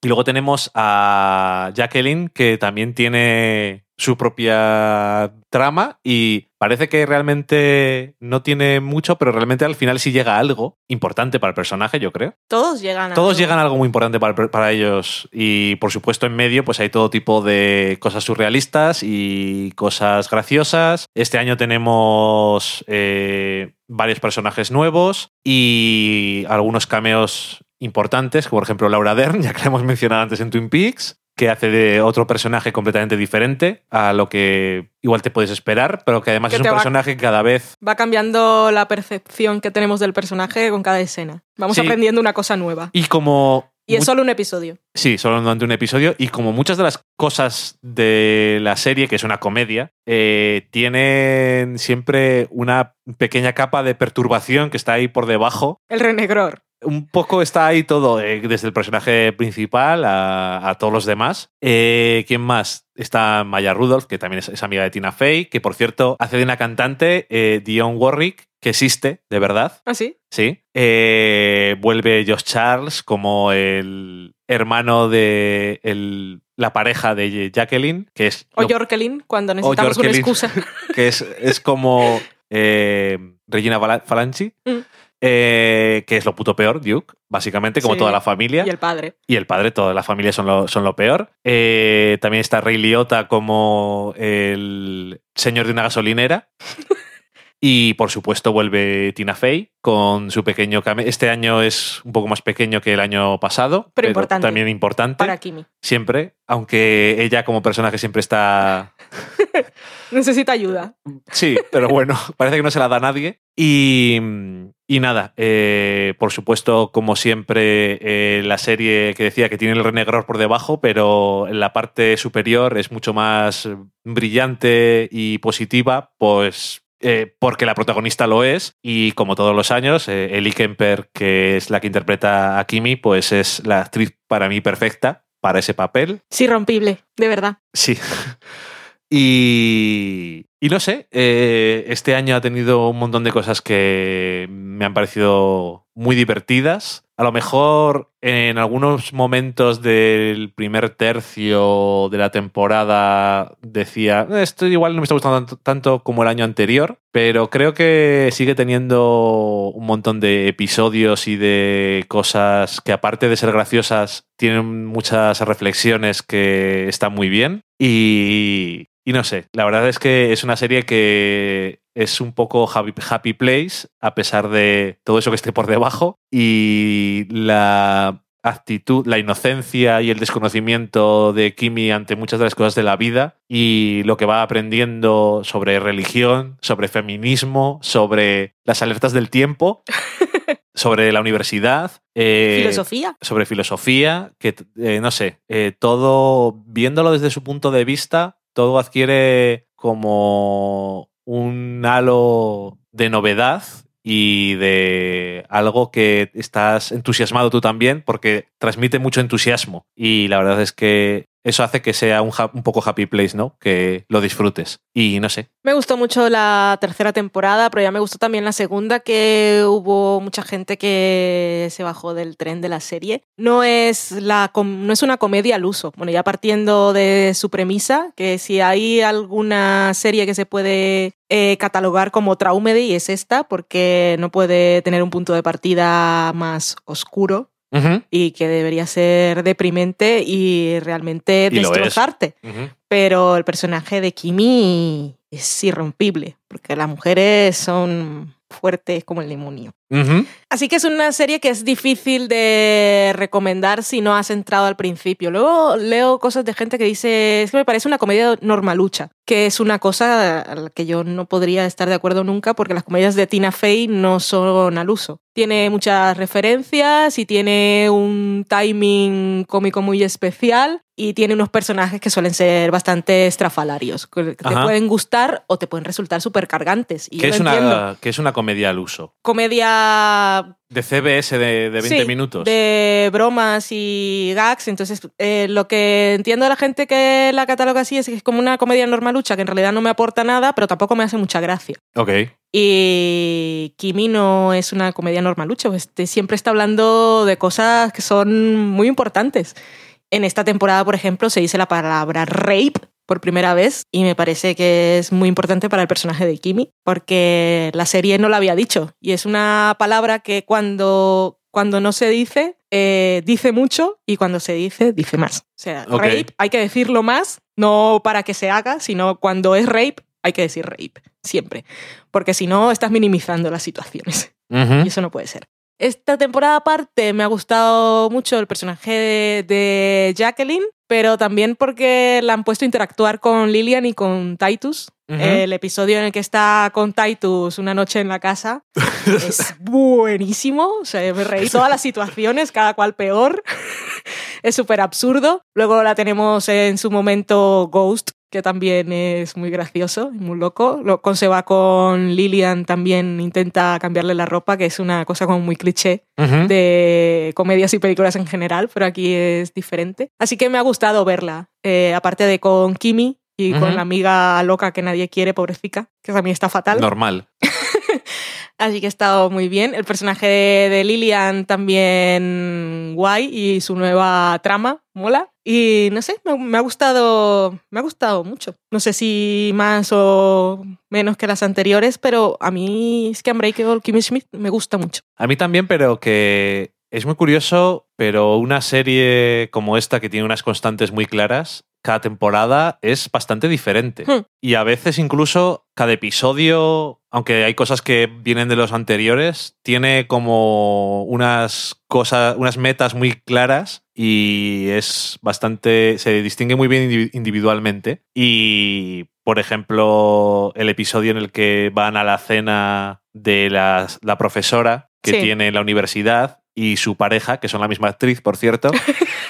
Y luego tenemos a Jacqueline, que también tiene su propia trama y parece que realmente no tiene mucho, pero realmente al final sí llega algo importante para el personaje, yo creo. Todos llegan a Todos algo. llegan a algo muy importante para, para ellos y por supuesto en medio pues hay todo tipo de cosas surrealistas y cosas graciosas. Este año tenemos eh, varios personajes nuevos y algunos cameos importantes, como por ejemplo Laura Dern, ya que la hemos mencionado antes en Twin Peaks que hace de otro personaje completamente diferente a lo que igual te puedes esperar, pero que además Que es un personaje que cada vez Va cambiando la percepción que tenemos del personaje con cada escena. Vamos Sí. aprendiendo una cosa nueva. y como Y es solo un episodio. Sí, solo durante un episodio. Y como muchas de las cosas de la serie, que es una comedia, eh, tienen siempre una pequeña capa de perturbación que está ahí por debajo. El renegror. Un poco está ahí todo, eh, desde el personaje principal a, a todos los demás. Eh, ¿Quién más? Está Maya Rudolph, que también es, es amiga de Tina Fey, que por cierto hace de una cantante, eh, Dionne Warwick, que existe, de verdad. ¿Ah, sí? Sí. Eh, vuelve Josh Charles como el hermano de el- la pareja de Jacqueline, que es, O lo- Jorkelin, cuando necesitamos una excusa. que es, es como Regina Falanchi, Mm. Eh, que es lo puto peor, Duke, básicamente, como Sí. toda la familia. Y el padre. Y el padre, toda la familia son lo, son lo peor. Eh, también está Ray Liotta como el señor de una gasolinera. y por supuesto vuelve Tina Fey con su pequeño cameo. Este año es un poco más pequeño que el año pasado, Pero importante. también importante. Para Kimi. Siempre, aunque ella como personaje siempre está... Necesita ayuda. Sí, pero bueno, parece que no se la da a nadie. Y, y nada, eh, por supuesto, como siempre, eh, la serie que decía que tiene el renegror por debajo, pero en la parte superior es mucho más brillante y positiva, pues eh, porque la protagonista lo es y como todos los años, eh, Ellie Kemper, que es la que interpreta a Kimi, pues es la actriz para mí perfecta para ese papel. Sí, rompible, de verdad. Sí. Y, y no sé, eh, este año ha tenido un montón de cosas que me han parecido muy divertidas. A lo mejor en algunos momentos del primer tercio de la temporada decía, "Eh, esto igual no me está gustando tanto, tanto como el año anterior, pero creo que sigue teniendo un montón de episodios y de cosas que aparte de ser graciosas, tienen muchas reflexiones que están muy bien. Y, y no sé, la verdad es que es una serie que es un poco happy, happy place, a pesar de todo eso que esté por debajo. Y la actitud, la inocencia y el desconocimiento de Kimi ante muchas de las cosas de la vida y lo que va aprendiendo sobre religión, sobre feminismo, sobre las alertas del tiempo, sobre la universidad. eh, Filosofía. sobre filosofía, que eh, no sé, eh, todo, viéndolo desde su punto de vista, todo adquiere como un halo de novedad y de algo que estás entusiasmado tú también, porque transmite mucho entusiasmo. Y la verdad es que eso hace que sea un, poco happy place, ¿no? Que lo disfrutes. Y no sé. Me gustó mucho la tercera temporada, pero ya me gustó también la segunda, que hubo mucha gente que se bajó del tren de la serie. No es, la, no es una comedia al uso. Bueno, ya partiendo de su premisa, que si hay alguna serie que se puede eh, catalogar como traumedy, es esta, porque no puede tener un punto de partida más oscuro Y que debería ser deprimente y realmente Y destrozarte. Pero el personaje de Kimi es irrompible, porque las mujeres son fuertes como el demonio. Así que es una serie que es difícil de recomendar si no has entrado al principio. Luego leo cosas de gente que dice, es que me parece una comedia normalucha, que es una cosa a la que yo no podría estar de acuerdo nunca porque las comedias de Tina Fey no son al uso. Tiene muchas referencias y tiene un timing cómico muy especial y tiene unos personajes que suelen ser bastante estrafalarios, que te Ajá. pueden gustar o te pueden resultar súper cargantes. Y yo es, una, que es una comedia al uso. Comedia De CBS de, de 20 Sí, minutos. De bromas y gags. Entonces, eh, lo que entiendo de la gente que la cataloga así es que es como una comedia normalucha que en realidad no me aporta nada, pero tampoco me hace mucha gracia. Ok. Y Kimi no es una comedia normalucha, pues, este, siempre está hablando de cosas que son muy importantes. En esta temporada, por ejemplo, se dice la palabra rape por primera vez y me parece que es muy importante para el personaje de Kimi porque la serie no lo había dicho y es una palabra que cuando, cuando no se dice, eh, dice mucho y cuando se dice, dice más. O sea, rape hay que decirlo más, no para que se haga, sino cuando es rape hay que decir rape, siempre. Porque si no, estás minimizando las situaciones. Y eso no puede ser. Esta temporada aparte me ha gustado mucho el personaje de, de Jacqueline, pero también porque la han puesto a interactuar con Lillian y con Titus. El episodio en el que está con Titus una noche en la casa es buenísimo. O sea, me reí todas las situaciones, cada cual peor. es súper absurdo. Luego la tenemos en su momento Ghost, que también es muy gracioso y muy loco. Lo, con se va con Lillian también intenta cambiarle la ropa, que es una cosa como muy cliché de comedias y películas en general, pero aquí es diferente. Así que me ha gustado verla, eh, aparte de con Kimi y con la amiga loca que nadie quiere, pobrecita, que también está fatal. Normal. Así que ha estado muy bien. El personaje de, de Lillian también guay y su nueva trama mola. Y no sé, me, me ha gustado, me ha gustado mucho. No sé si más o menos que las anteriores, pero a mí es que Unbreakable Kimmy Schmidt me gusta mucho. A mí también, pero que es muy curioso, pero una serie como esta que tiene unas constantes muy claras, cada temporada es bastante diferente. Hmm. Y a veces incluso cada episodio, aunque hay cosas que vienen de los anteriores, tiene como unas cosas, unas metas muy claras y es bastante, se distingue muy bien indivi- individualmente. Y, por ejemplo, el episodio en el que van a la cena de las- la profesora que Sí. tiene en la universidad y su pareja, que son la misma actriz, por cierto.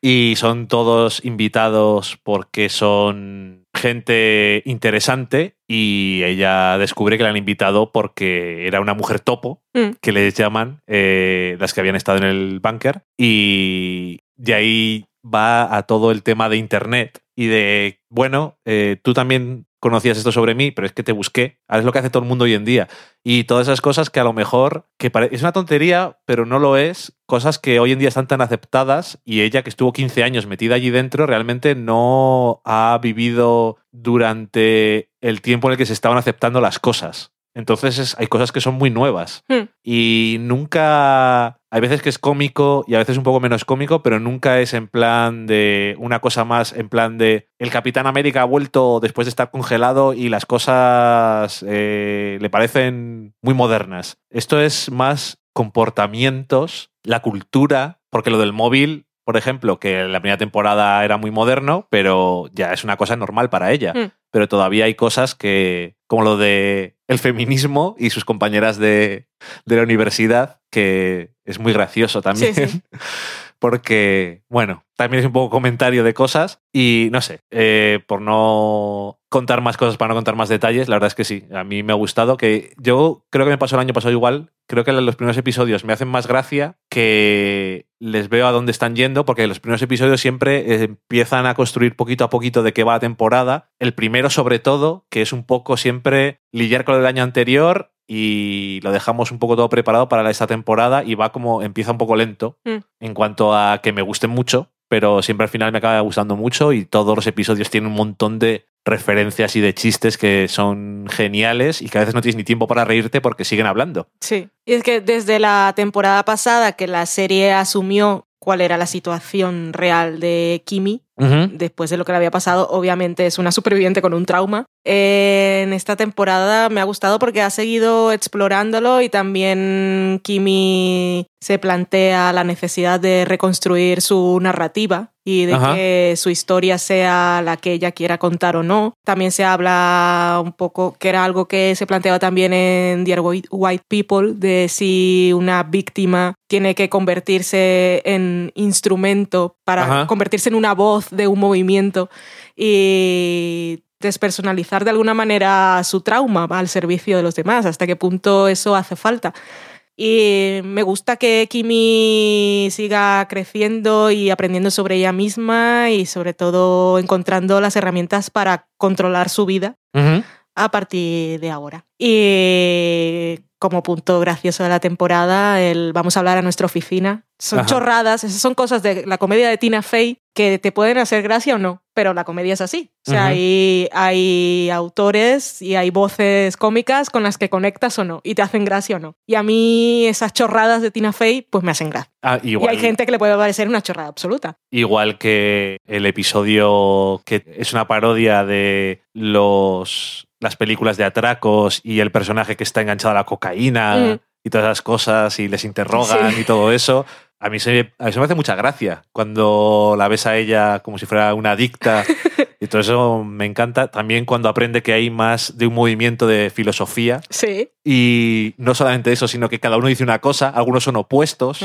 y son todos invitados porque son gente interesante y ella descubre que la han invitado porque era una mujer topo, Mm. que les llaman, eh, las que habían estado en el búnker. Y de ahí va a todo el tema de Internet y de, bueno, eh, tú también conocías esto sobre mí, pero es que te busqué. Ahora es lo que hace todo el mundo hoy en día. Y todas esas cosas que a lo mejor, que es una tontería, pero no lo es, cosas que hoy en día están tan aceptadas y ella que estuvo 15 años metida allí dentro realmente no ha vivido durante el tiempo en el que se estaban aceptando las cosas. Entonces es- hay cosas que son muy nuevas Hmm. y nunca... Hay veces que es cómico y a veces un poco menos cómico, pero nunca es en plan de una cosa más, en plan de el Capitán América ha vuelto después de estar congelado y las cosas eh, le parecen muy modernas. Esto es más comportamientos, la cultura, porque lo del móvil, por ejemplo, que la primera temporada era muy moderno, pero ya es una cosa normal para ella. Hmm. Pero todavía hay cosas que, como lo de el feminismo y sus compañeras de, de la universidad, que es muy gracioso también. Sí, sí. Porque, bueno, también es un poco comentario de cosas y no sé, eh, por no contar más cosas, para no contar más detalles, la verdad es que sí, a mí me ha gustado que yo creo que me pasó el año pasado igual, creo que los primeros episodios me hacen más gracia que les veo a dónde están yendo, porque los primeros episodios siempre eh, empiezan a construir poquito a poquito de qué va la temporada, el primero sobre todo, que es un poco siempre lidiar con del año anterior y lo dejamos un poco todo preparado para esta temporada y va como empieza un poco lento Mm. en cuanto a que me gusten mucho, pero siempre al final me acaba gustando mucho y todos los episodios tienen un montón de referencias y de chistes que son geniales y que a veces no tienes ni tiempo para reírte porque siguen hablando. Sí. Y es que desde la temporada pasada que la serie asumió cuál era la situación real de Kimi, después de lo que le había pasado, obviamente es una superviviente con un trauma. En esta temporada me ha gustado porque ha seguido explorándolo y también Kimi se plantea la necesidad de reconstruir su narrativa y de Ajá. que su historia sea la que ella quiera contar o no. También se habla un poco, que era algo que se planteaba también en Dear White People, de si una víctima tiene que convertirse en instrumento para Ajá. convertirse en una voz de un movimiento y despersonalizar de alguna manera su trauma al servicio de los demás, hasta qué punto eso hace falta. Y me gusta que Kimi siga creciendo y aprendiendo sobre ella misma y sobre todo encontrando las herramientas para controlar su vida a partir de ahora. Y como punto gracioso de la temporada, el vamos a hablar a nuestra oficina. Son Ajá. chorradas, esas son cosas de la comedia de Tina Fey que te pueden hacer gracia o no, pero la comedia es así. O sea, Ujú. hay, hay autores y hay voces cómicas con las que conectas o no, y te hacen gracia o no. Y a mí esas chorradas de Tina Fey, pues me hacen gracia. Ah, Y hay gente que le puede parecer una chorrada absoluta. igual que el episodio que es una parodia de los las películas de atracos y el personaje que está enganchado a la cocaína Mm. y todas esas cosas y les interrogan Sí. y todo eso. A mí, se, a mí se me hace mucha gracia cuando la ves a ella como si fuera una adicta y todo eso me encanta. También cuando aprende que hay más de un movimiento de filosofía Sí. y no solamente eso, sino que cada uno dice una cosa, algunos son opuestos,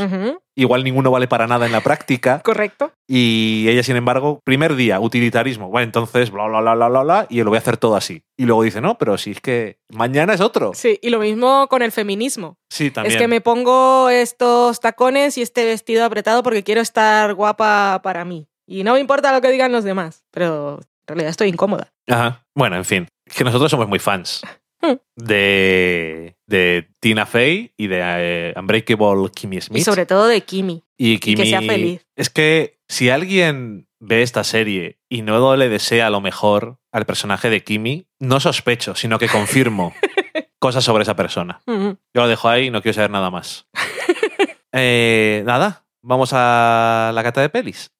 igual ninguno vale para nada en la práctica. Correcto. Y ella, sin embargo, primer día, utilitarismo. Bueno, entonces, bla, bla, bla, bla, bla, bla, y lo voy a hacer todo así. Y luego dice, no, pero si es que mañana es otro. Sí, y lo mismo con el feminismo. Sí, también. Es que me pongo estos tacones y este vestido apretado porque quiero estar guapa para mí. Y no me importa lo que digan los demás, pero en realidad estoy incómoda. Ajá. Bueno, en fin, que nosotros somos muy fans Hmm. de, de Tina Fey y de eh, Unbreakable Kimmy Smith. Y sobre todo de Kimi. Y que Kimmy- sea feliz. Es que si alguien ve esta serie y no le desea lo mejor al personaje de Kimi, no sospecho, sino que confirmo cosas sobre esa persona. Yo lo dejo ahí y no quiero saber nada más. Eh, nada, vamos a la cata de pelis.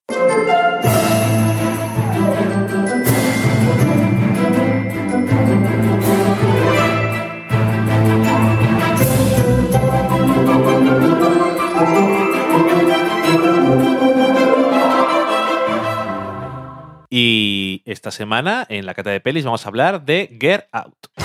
Y esta semana en la cata de pelis vamos a hablar de Get Out.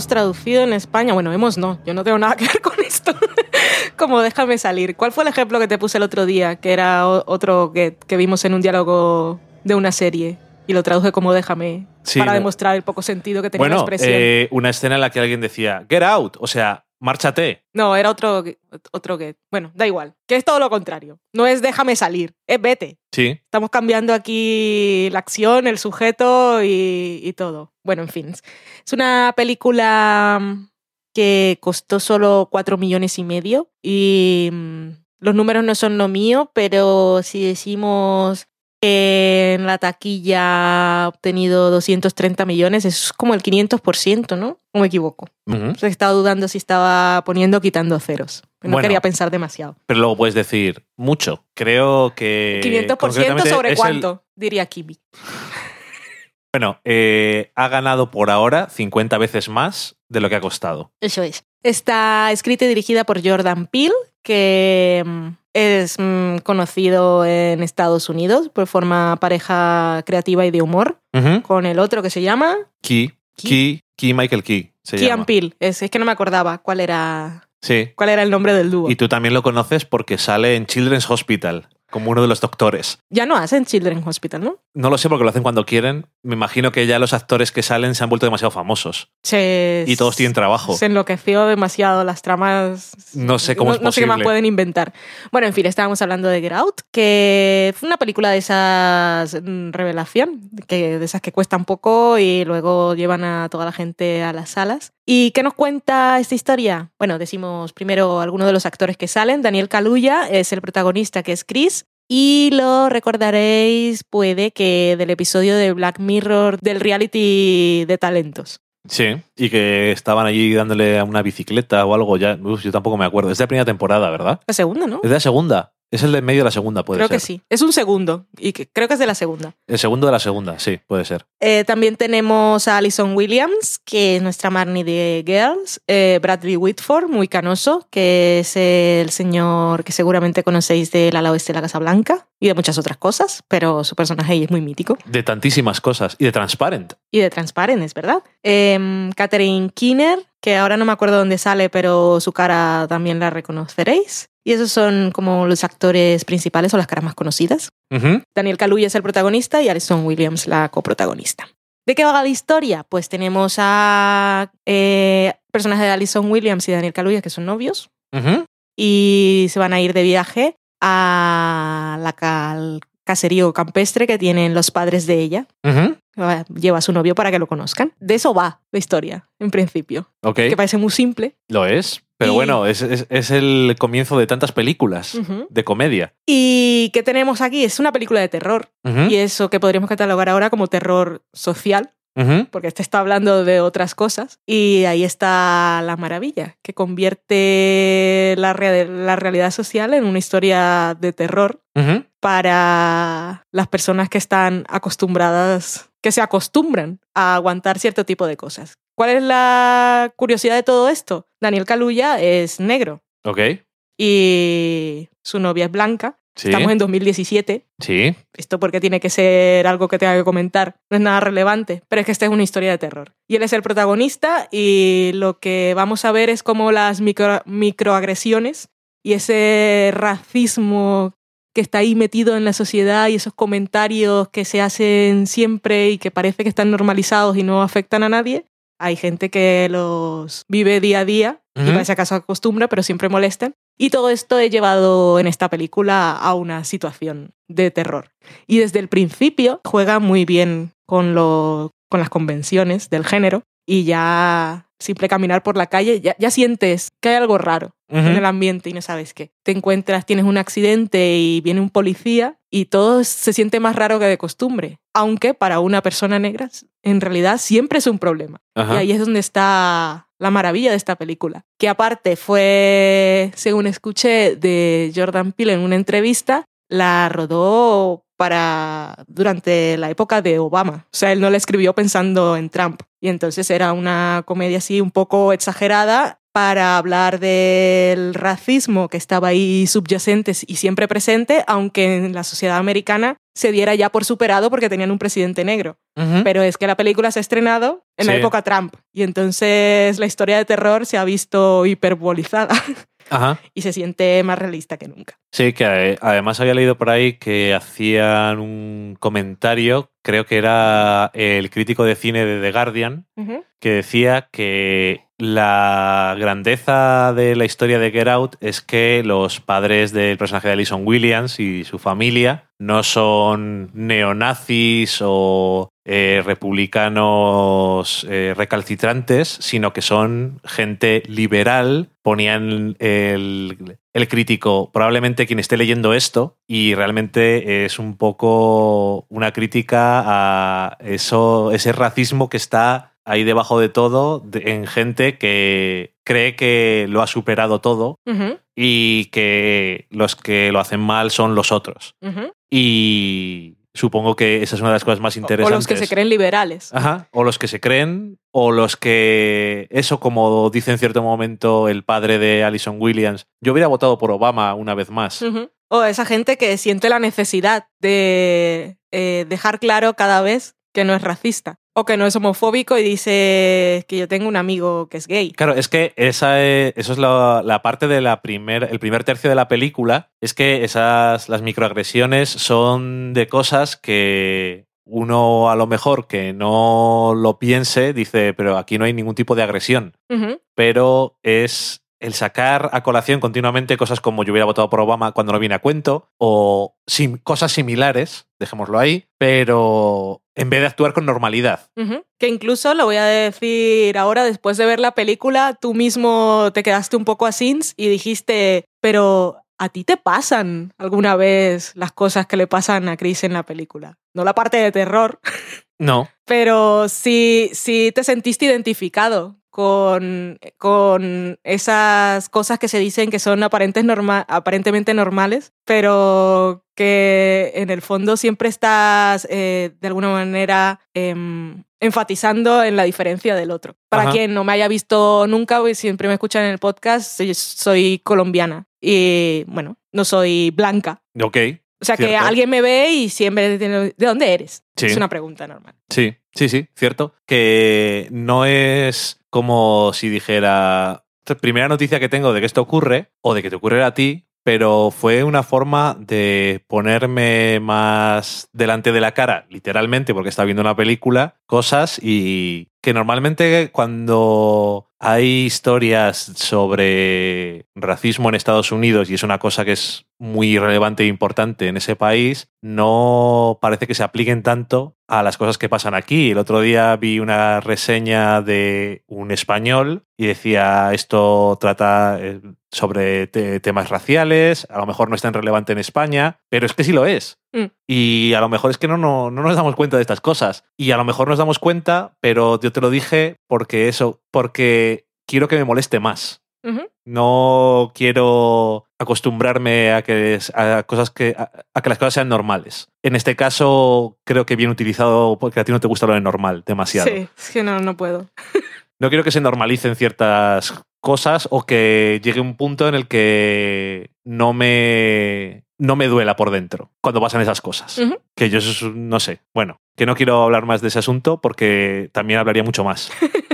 Hemos traducido en España. Bueno, hemos no, yo no tengo nada que ver con esto. Como déjame salir. ¿Cuál fue el ejemplo que te puse el otro día? Que era otro que, que vimos en un diálogo de una serie. Y lo traduje como déjame. Sí, para demostrar el poco sentido que tenía la Bueno, expresión. eh, una escena en la que alguien decía, Get Out, o sea, márchate. No, era otro, otro que. Bueno, da igual. Que es todo lo contrario. No es déjame salir, es vete. Sí, Estamos cambiando aquí la acción, el sujeto y, y todo. Bueno, en fin. Es una película mm, que costó solo 4 millones y medio. Y mm, los números no son lo mío, pero si decimos que en la taquilla ha obtenido 230 millones, es como el 500%, ¿no? ¿O me equivoco? Ujú. He estado dudando si estaba poniendo o quitando ceros. No Bueno. quería pensar demasiado. pero luego puedes decir mucho. Creo que... 500% Eh, concretamente sobre el- cuánto, diría Kimi. bueno, eh, ha ganado por ahora 50 veces más de lo que ha costado. Eso es. Está escrita y dirigida por Jordan Peele, que mm, es mm, conocido en Estados Unidos, pues forma pareja creativa y de humor con el otro que se llama Key, Key, Key Michael Key. Se Kian llama. Peele. Es, es que no me acordaba cuál era, Sí. cuál era el nombre del dúo. Y tú también lo conoces porque sale en Children's Hospital como uno de los doctores. Ya no hacen Children's Hospital, ¿no? No lo sé porque lo hacen cuando quieren. Me imagino que ya los actores que salen se han vuelto demasiado famosos. Se, Y todos tienen trabajo. Se enloqueció demasiado las tramas. No sé cómo no, es no sé qué más pueden inventar. Bueno, en fin, estábamos hablando de Get Out, que fue una película de esas mm, revelación, que, de esas que cuestan poco y luego llevan a toda la gente a las salas. ¿Y qué nos cuenta esta historia? Bueno, decimos primero algunos de los actores que salen. Daniel Kaluuya es el protagonista, que es Chris. Y lo recordaréis, puede que del episodio de Black Mirror del reality de talentos. Sí. Y que estaban allí dándole a una bicicleta o algo ya. Uf, yo tampoco me acuerdo. Es de la primera temporada, ¿verdad? La segunda, ¿no? Es de la segunda. Es el de medio de la segunda, puede creo ser. que sí. Es un segundo y que, creo que es de la segunda. El segundo de la segunda, sí, puede ser. Eh, también tenemos a Alison Williams, que es nuestra Marnie de Girls. Eh, Bradley Whitford, muy canoso, que es el señor que seguramente conocéis del ala oeste de la Casa Blanca y de muchas otras cosas, pero su personaje ahí es muy mítico. De tantísimas cosas. Y de Transparent. Y de Transparent, es verdad. Eh, Catherine Keener, que ahora no me acuerdo dónde sale, pero su cara también la reconoceréis. Y esos son como los actores principales o las caras más conocidas. Daniel Kaluuya es el protagonista y Alison Williams la coprotagonista. ¿De qué va la historia? Pues tenemos a eh, personajes de Alison Williams y Daniel Kaluuya que son novios y se van a ir de viaje a la ca- al caserío campestre que tienen los padres de ella. Lleva a su novio para que lo conozcan. De eso va la historia, en principio. Ok, Que parece muy simple. lo es. Pero Y- bueno, es, es- es el comienzo de tantas películas de comedia. ¿Y qué tenemos aquí? Es una película de terror. Y eso que podríamos catalogar ahora como terror social. Porque este está hablando de otras cosas. Y ahí está la maravilla, que convierte la, la realidad social en una historia de terror para las personas que están acostumbradas, que se acostumbran a aguantar cierto tipo de cosas. ¿Cuál es la curiosidad de todo esto? Daniel Kaluuya es negro Ok, y su novia es blanca. sí. Estamos en 2017 Sí. esto porque tiene que ser algo que tenga que comentar, no es nada relevante, pero es que esta es una historia de terror. Y él es el protagonista y lo que vamos a ver es como las micro- microagresiones y ese racismo que está ahí metido en la sociedad y esos comentarios que se hacen siempre y que parece que están normalizados y no afectan a nadie. Hay gente que los vive día a día y Ujú. parece acaso acostumbra, pero siempre molestan. Y todo esto he llevado en esta película a una situación de terror. Y desde el principio juega muy bien con, lo, con las convenciones del género y ya simple caminar por la calle, ya, ya sientes que hay algo raro en el ambiente y no sabes qué. Te encuentras, tienes un accidente y viene un policía y todo se siente más raro que de costumbre. Aunque para una persona negra en realidad siempre es un problema. Ajá. Y ahí es donde está la maravilla de esta película. Que aparte fue, según escuché de Jordan Peele en una entrevista, la rodó para durante la época de Obama. O sea, él no la escribió pensando en Trump. Y entonces era una comedia así un poco exagerada para hablar del racismo que estaba ahí subyacente y siempre presente, aunque en la sociedad americana se diera ya por superado porque tenían un presidente negro. Pero es que la película se ha estrenado en la época Trump y entonces la historia de terror se ha visto hiperbolizada Ajá. y se siente más realista que nunca. Sí, que eh, además había leído por ahí que hacían un comentario, creo que era el crítico de cine de The Guardian, que decía que la grandeza de la historia de Get Out es que los padres del personaje de Alison Williams y su familia no son neonazis o eh, republicanos eh, recalcitrantes, sino que son gente liberal. Ponían el, el crítico, probablemente quien esté leyendo esto, y realmente es un poco una crítica a eso, ese racismo que está ahí debajo de todo de- en gente que cree que lo ha superado todo y que los que lo hacen mal son los otros. Y supongo que esa es una de las cosas más O- O interesantes. los que se creen liberales. Ajá, o los que se creen, o los que, eso como dice en cierto momento el padre de Alison Williams, yo hubiera votado por Obama una vez más. O esa gente que siente la necesidad de eh, dejar claro cada vez que no es racista o que no es homofóbico y dice que yo tengo un amigo que es gay. Claro, es que esa es, eso es la, la parte de la primer, el primer tercio de la película, es que esas, las microagresiones son de cosas que uno a lo mejor que no lo piense dice, pero aquí no hay ningún tipo de agresión. Pero es el sacar a colación continuamente cosas como yo hubiera votado por Obama cuando no viene a cuento, o sim- cosas similares, dejémoslo ahí, pero en vez de actuar con normalidad. Que incluso lo voy a decir ahora, después de ver la película, tú mismo te quedaste un poco así y dijiste, pero ¿a ti te pasan alguna vez las cosas que le pasan a Chris en la película? No la parte de terror, No. pero sí, sí te sentiste identificado con, con esas cosas que se dicen que son aparentes norma- aparentemente normales, pero que en el fondo siempre estás eh, de alguna manera em, enfatizando en la diferencia del otro. Para Ajá. quien no me haya visto nunca y siempre me escuchan en el podcast, soy, soy colombiana y bueno, no soy blanca. Ok. O sea que alguien me ve y siempre tiene, ¿de dónde eres? Sí. Es una pregunta normal. Sí, sí, sí, cierto. Que no es como si dijera, primera noticia que tengo de que esto ocurre o de que te ocurre a ti, pero fue una forma de ponerme más delante de la cara, literalmente, porque estaba viendo una película, cosas y que normalmente cuando hay historias sobre racismo en Estados Unidos y es una cosa que es muy relevante e importante en ese país, no parece que se apliquen tanto a las cosas que pasan aquí. El otro día vi una reseña de un español y decía esto trata eh, sobre te- temas raciales, a lo mejor no es tan relevante en España, pero es que sí lo es. Mm. Y a lo mejor es que no, no, no nos damos cuenta de estas cosas. Y a lo mejor nos damos cuenta, pero yo te lo dije porque eso, porque quiero que me moleste más. No quiero acostumbrarme a que, a cosas que, a, a que las cosas sean normales. En este caso, creo que bien utilizado porque a ti no te gusta lo de normal demasiado. Sí, es que no, no puedo. No quiero que se normalicen ciertas cosas o que llegue un punto en el que no me, no me duela por dentro cuando pasan esas cosas. Que yo no sé. Bueno, que no quiero hablar más de ese asunto porque también hablaría mucho más.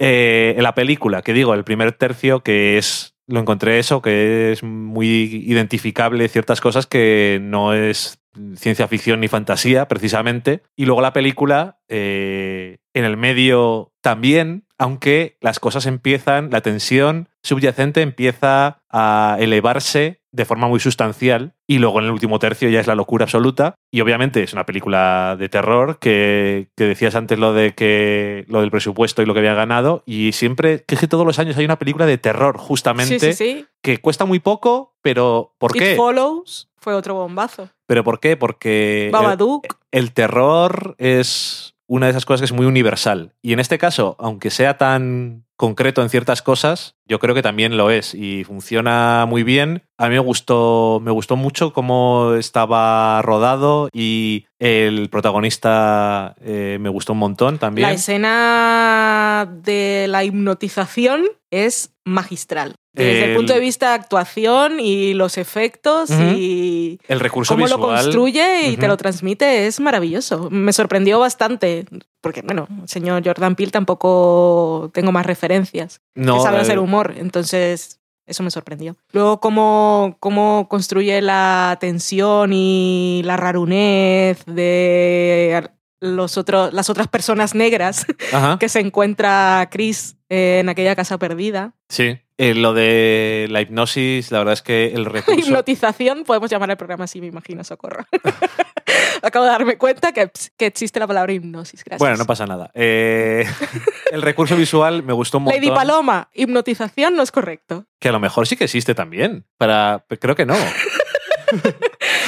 Eh, en la película, que digo, el primer tercio, que es. Lo encontré eso, que es muy identificable ciertas cosas que no es ciencia ficción ni fantasía, precisamente. Y luego la película, eh, en el medio también, aunque las cosas empiezan, la tensión subyacente empieza a elevarse de forma muy sustancial y luego en el último tercio ya es la locura absoluta y obviamente es una película de terror que, que decías antes lo de que lo del presupuesto y lo que había ganado y siempre que es que todos los años hay una película de terror justamente Sí, sí, sí. que cuesta muy poco pero ¿por It qué? Follows fue otro bombazo. pero ¿por qué? porque el- Babadook. el terror es una de esas cosas que es muy universal. Y en este caso, aunque sea tan concreto en ciertas cosas, yo creo que también lo es y funciona muy bien. A mí me gustó, me gustó mucho cómo estaba rodado y el protagonista eh, me gustó un montón también. La escena de la hipnotización es magistral. Desde el, El- punto de vista de actuación y los efectos y el recurso cómo visual. lo construye y te lo transmite es maravilloso. Me sorprendió bastante, porque bueno, el señor Jordan Peele tampoco tengo más referencias. No, que sabe eh, hacer humor, entonces eso me sorprendió. Luego cómo, cómo construye la tensión y la rarunez de los otros, las otras personas negras Ajá, que se encuentra Chris en aquella casa perdida. sí. Eh, lo de la hipnosis, la verdad es que el recurso... Hipnotización, podemos llamar el programa así, me imagino, socorro. Acabo de darme cuenta que, que existe la palabra hipnosis. Gracias. Bueno, no pasa nada. Eh, el recurso visual me gustó montón. Lady Paloma, hipnotización no es correcto. Que a lo mejor sí que existe también. Para, creo que no.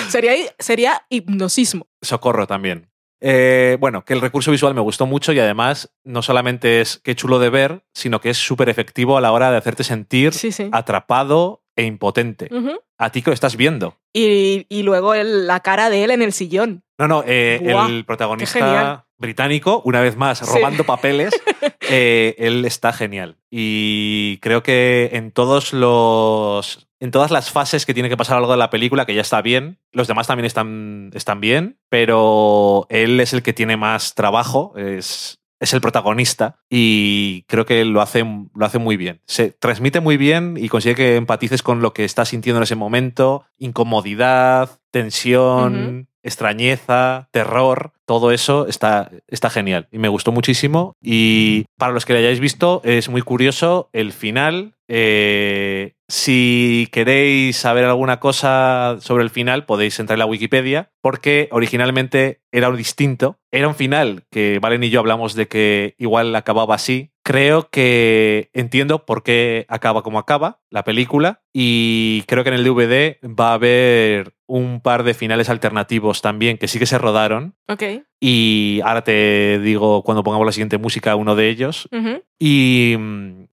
Sería, sería hipnosismo. Socorro también. Eh, bueno, que el recurso visual me gustó mucho y además no solamente es que chulo de ver, sino que es súper efectivo a la hora de hacerte sentir Sí, sí. atrapado e impotente. A ti que lo estás viendo. y, y luego el- la cara de él en el sillón. No, no, eh, Buah, el qué protagonista británico, una vez más, Sí. robando papeles, eh, él está genial. Y creo que en todos los. En todas las fases que tiene que pasar algo de la película, que ya está bien, los demás también están, están bien, pero él es el que tiene más trabajo, es, es el protagonista y creo que lo hace, lo hace muy bien. Se transmite muy bien y consigue que empatices con lo que estás sintiendo en ese momento, incomodidad, tensión, extrañeza, terror, todo eso está, está genial y me gustó muchísimo. Y para los que lo hayáis visto, es muy curioso el final. Eh, si queréis saber alguna cosa sobre el final, podéis entrar en la Wikipedia, porque originalmente era un distinto. Era un final que Valen y yo hablamos de que igual acababa así. Creo que entiendo por qué acaba como acaba la película y creo que en el DVD va a haber un par de finales alternativos también que sí que se rodaron. Ok. Y ahora te digo cuando pongamos la siguiente música uno de ellos. Y,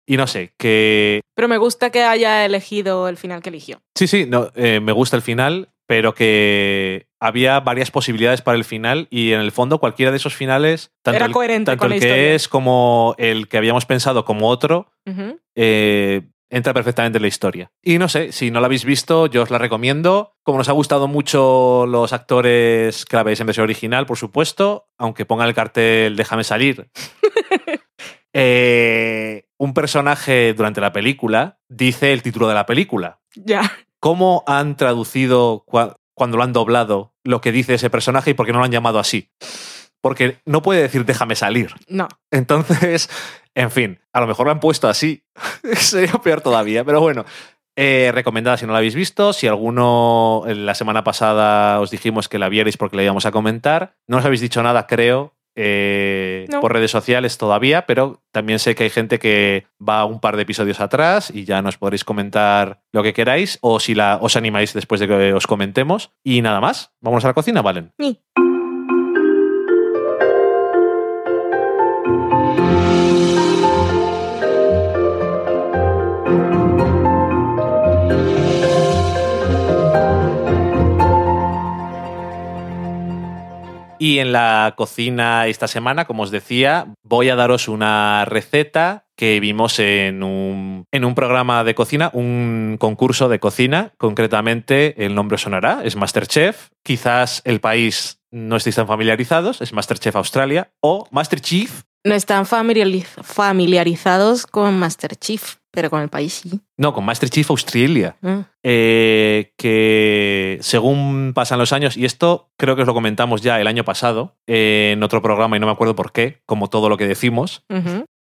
y no sé, que Pero me gusta que haya elegido el final que eligió. sí, sí, no, eh, me gusta el final, pero que había varias posibilidades para el final y en el fondo cualquiera de esos finales, tanto Era el, coherente tanto con el la que historia. es como el que habíamos pensado como otro, eh, entra perfectamente en la historia. Y no sé, si no la habéis visto, yo os la recomiendo. Como nos ha gustado mucho los actores que la veis en versión original, por supuesto, aunque ponga el cartel Déjame salir. eh, un personaje durante la película dice el título de la película. Ya. ¿Cómo han traducido cua- cuando lo han doblado lo que dice ese personaje y por qué no lo han llamado así? Porque no puede decir déjame salir. No. Entonces, en fin, a lo mejor lo han puesto así. Sería peor todavía, pero bueno. Eh, recomendada si no la habéis visto. Si alguno eh, la semana pasada os dijimos que la vierais porque la íbamos a comentar. No os habéis dicho nada, creo, eh, No. por redes sociales todavía, pero también sé que hay gente que va un par de episodios atrás y ya nos podréis comentar lo que queráis o si la, os animáis después de que os comentemos. Y nada más, vamos a la cocina, Valen. Y en la cocina esta semana, como os decía, voy a daros una receta que vimos en un, en un programa de cocina, un concurso de cocina, concretamente el nombre sonará, es Masterchef. Quizás el país no estéis tan familiarizados, es Masterchef Australia o Masterchef. No están familiariz- familiarizados con Master Chief, pero con el país sí. No, con Masterchef Australia. Ah. eh, que según pasan los años, y esto creo que os lo comentamos ya el año pasado eh, en otro programa y no me acuerdo por qué, como todo lo que decimos,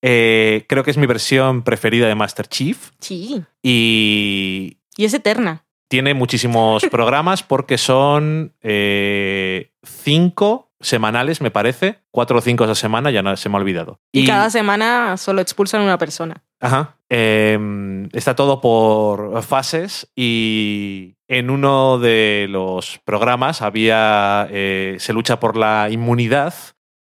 eh, creo que es mi versión preferida de Master Chief Sí. y Y es eterna. tiene muchísimos programas porque son eh, cinco semanales, me parece, cuatro o cinco esa semana, ya no, se me ha olvidado. Y, cada semana solo expulsan una persona. Ajá. Eh, está todo por fases y en uno de los programas había eh, se lucha por la inmunidad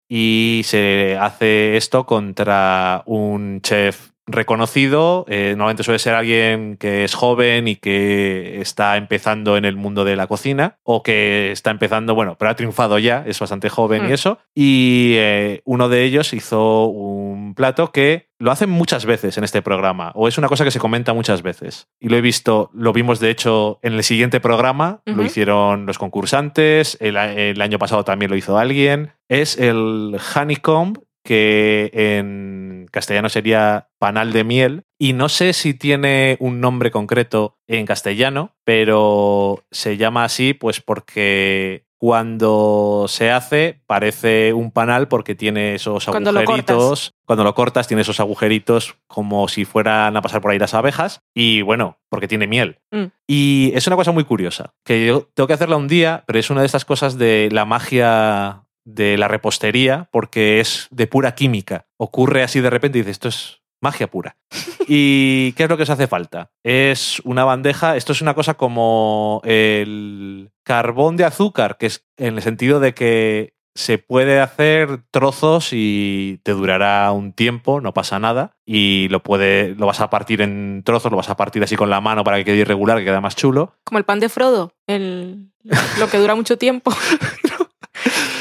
y se hace esto contra un chef reconocido. eh, normalmente suele ser alguien que es joven y que está empezando en el mundo de la cocina o que está empezando, bueno, pero ha triunfado ya, es bastante joven y Mm. eso. Y eh, uno de ellos hizo un plato que lo hacen muchas veces en este programa o es una cosa que se comenta muchas veces. Y lo he visto, lo vimos de hecho en el siguiente programa, lo hicieron los concursantes, el, el año pasado también lo hizo alguien. Es el honeycomb que en castellano sería panal de miel. Y no sé si tiene un nombre concreto en castellano, pero se llama así pues porque cuando se hace parece un panal porque tiene esos Cuando lo agujeritos. Cuando lo cortas tiene esos agujeritos como si fueran a pasar por ahí las abejas. Y bueno, porque tiene miel. Mm. Y es una cosa muy curiosa, que yo tengo que hacerla un día, pero es una de estas cosas de la magia de la repostería, porque es de pura química. Ocurre así de repente y dices, esto es magia pura. ¿Y qué es lo que os hace falta? Es una bandeja, esto es una cosa como el carbón de azúcar, que es en el sentido de que se puede hacer trozos y te durará un tiempo, no pasa nada, y lo, puede, lo vas a partir en trozos, lo vas a partir así con la mano para que quede irregular, que quede más chulo. Como el pan de Frodo, el, lo que dura mucho tiempo.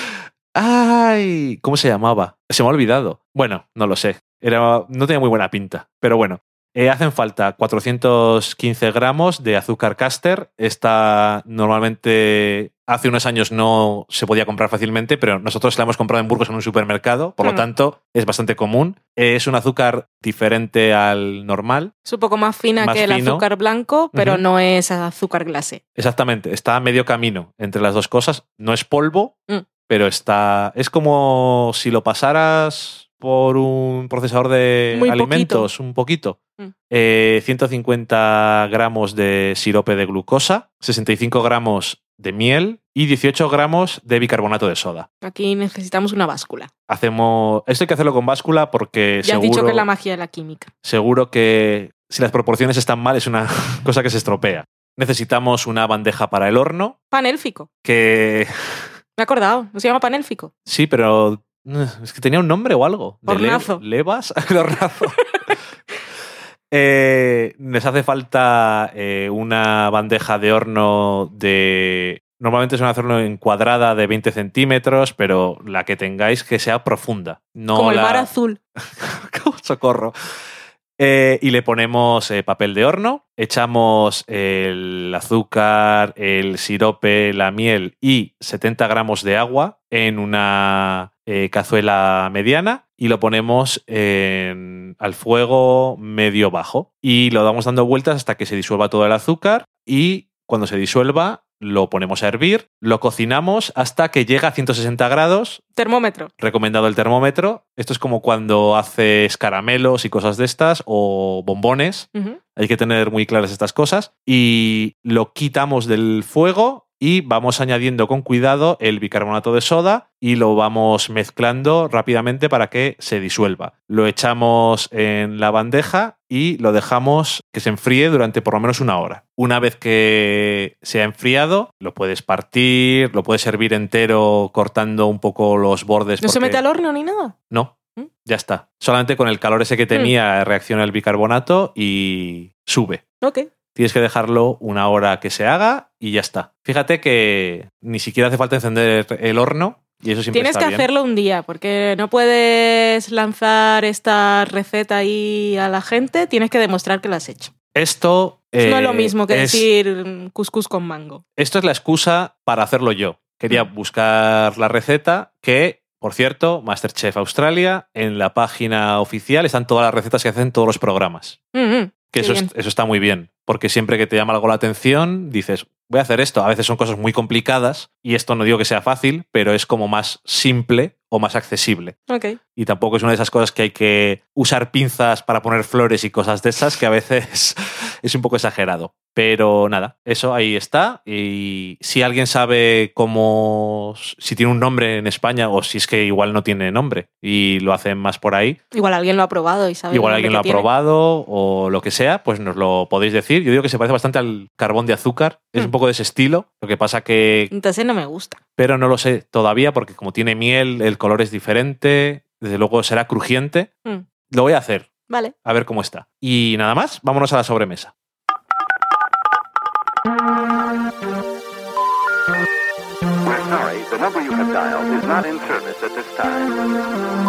¡Ay! ¿Cómo se llamaba? Se me ha olvidado. Bueno, no lo sé. Era, no tenía muy buena pinta. Pero bueno, eh, hacen falta 415 gramos de azúcar caster. Esta normalmente hace unos años no se podía comprar fácilmente, pero nosotros la hemos comprado en Burgos en un supermercado. Por lo tanto, es bastante común. Es un azúcar diferente al normal. Es un poco más fina Más que el azúcar blanco, pero no es azúcar glase. Exactamente, está a medio camino entre las dos cosas. No es polvo, Mm. Pero está. Es como si lo pasaras por un procesador de Muy alimentos, un poquito. Mm. Eh, 150 gramos de sirope de glucosa, 65 gramos de miel y 18 gramos de bicarbonato de soda. Aquí necesitamos una báscula. Hacemos. Esto hay que hacerlo con báscula porque Ya has seguro, dicho que es la magia de la química. seguro que si las proporciones están mal es una cosa que se estropea. Necesitamos una bandeja para el horno, Pan élfico. que Me he acordado. ¿No se llama pan élfico? sí, pero eh, es que tenía un nombre o algo. ¿De le- Hornazo. ¿Levas? Hornazo. Eh, les hace falta eh, una bandeja de horno de... Normalmente es una horno encuadrada de 20 centímetros, pero la que tengáis que sea profunda. No Como el mar azul. Socorro. Eh, y le ponemos eh, papel de horno, echamos el azúcar, el sirope, la miel y 70 gramos de agua en una eh, cazuela mediana y lo ponemos en- al fuego medio bajo. Y lo damos dando vueltas hasta que se disuelva todo el azúcar y cuando se disuelva lo ponemos a hervir, lo cocinamos hasta que llega a 160 grados Termómetro. recomendado el termómetro. Esto es como cuando haces caramelos y cosas de estas o bombones. Hay que tener muy claras estas cosas. Y lo quitamos del fuego y vamos añadiendo con cuidado el bicarbonato de soda y lo vamos mezclando rápidamente para que se disuelva. Lo echamos en la bandeja y lo dejamos que se enfríe durante por lo menos una hora. Una vez que se ha enfriado, lo puedes partir, lo puedes servir entero cortando un poco los bordes. ¿No se mete al horno ni nada? no, ¿Mm? ya está. Solamente con el calor ese que tenía reacciona el bicarbonato y sube. Ok. Tienes que dejarlo una hora que se haga y ya está. Fíjate que ni siquiera hace falta encender el horno y eso siempre Tienes que bien. hacerlo un día, porque no puedes lanzar esta receta ahí a la gente, tienes que demostrar que lo has hecho. Esto no es lo eh, mismo que es- decir couscous con mango. Esto es la excusa para hacerlo yo. Quería Mm. buscar la receta que, por cierto, Masterchef Australia, en la página oficial están todas las recetas que hacen todos los programas. Mm, mm, Que eso, es- eso está muy bien, porque siempre que te llama algo la atención, dices, voy a hacer esto. A veces son cosas muy complicadas y esto no digo que sea fácil, pero es como más simple o más accesible. Y tampoco es una de esas cosas que hay que usar pinzas para poner flores y cosas de esas, que a veces es un poco exagerado. Pero nada, eso ahí está. Y si alguien sabe cómo, si tiene un nombre en España o si es que igual no tiene nombre y lo hacen más por ahí, Igual alguien lo ha probado y sabe. igual alguien lo ha tiene. probado o lo que sea, pues nos lo podéis decir. Yo digo que se parece bastante al carbón de azúcar, es Mm. un poco de ese estilo. Lo que pasa que Entonces no me gusta. pero no lo sé todavía porque como tiene miel, el color es diferente, desde luego será crujiente. Mm. Lo voy a hacer, Vale. a ver cómo está. Y nada más, vámonos a la sobremesa. We're sorry, the number you have dialed is not in service at this time.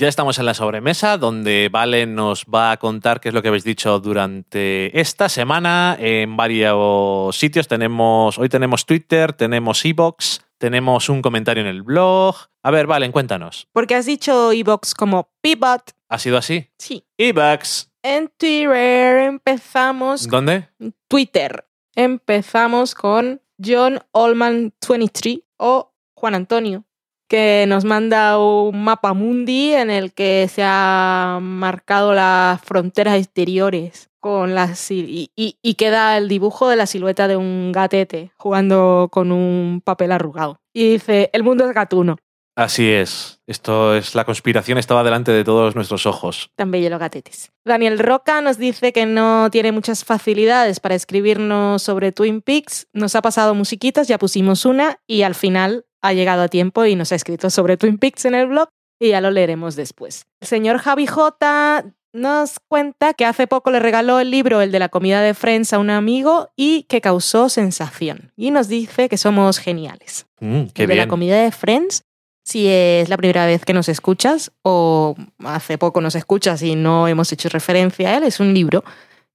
Ya estamos en la sobremesa donde Valen nos va a contar qué es lo que habéis dicho durante esta semana en varios sitios. Tenemos, hoy tenemos Twitter, tenemos Evox, tenemos un comentario en el blog. A ver, Valen, cuéntanos. Porque has dicho Evox como Pivot. ¿Ha sido así? Sí. Evox. En Twitter empezamos. ¿Dónde? Twitter. Empezamos con John Allman 23 o Juan Antonio, que nos manda un mapa mundi en el que se ha marcado las fronteras exteriores con las y, y, y queda el dibujo de la silueta de un gatete jugando con un papel arrugado. Y dice, el mundo es gatuno. Así es. Esto es la conspiración estaba delante de todos nuestros ojos. Tan bello los gatetes. Daniel Roca nos dice que no tiene muchas facilidades para escribirnos sobre Twin Peaks. Nos ha pasado musiquitas, ya pusimos una y al final ha llegado a tiempo y nos ha escrito sobre Twin Peaks en el blog y ya lo leeremos después. El señor Javi J nos cuenta que hace poco le regaló el libro El de la comida de Friends a un amigo y que causó sensación. Y nos dice que somos geniales. Mm, qué el de la comida de Friends, si es la primera vez que nos escuchas o hace poco nos escuchas y no hemos hecho referencia a él, es un libro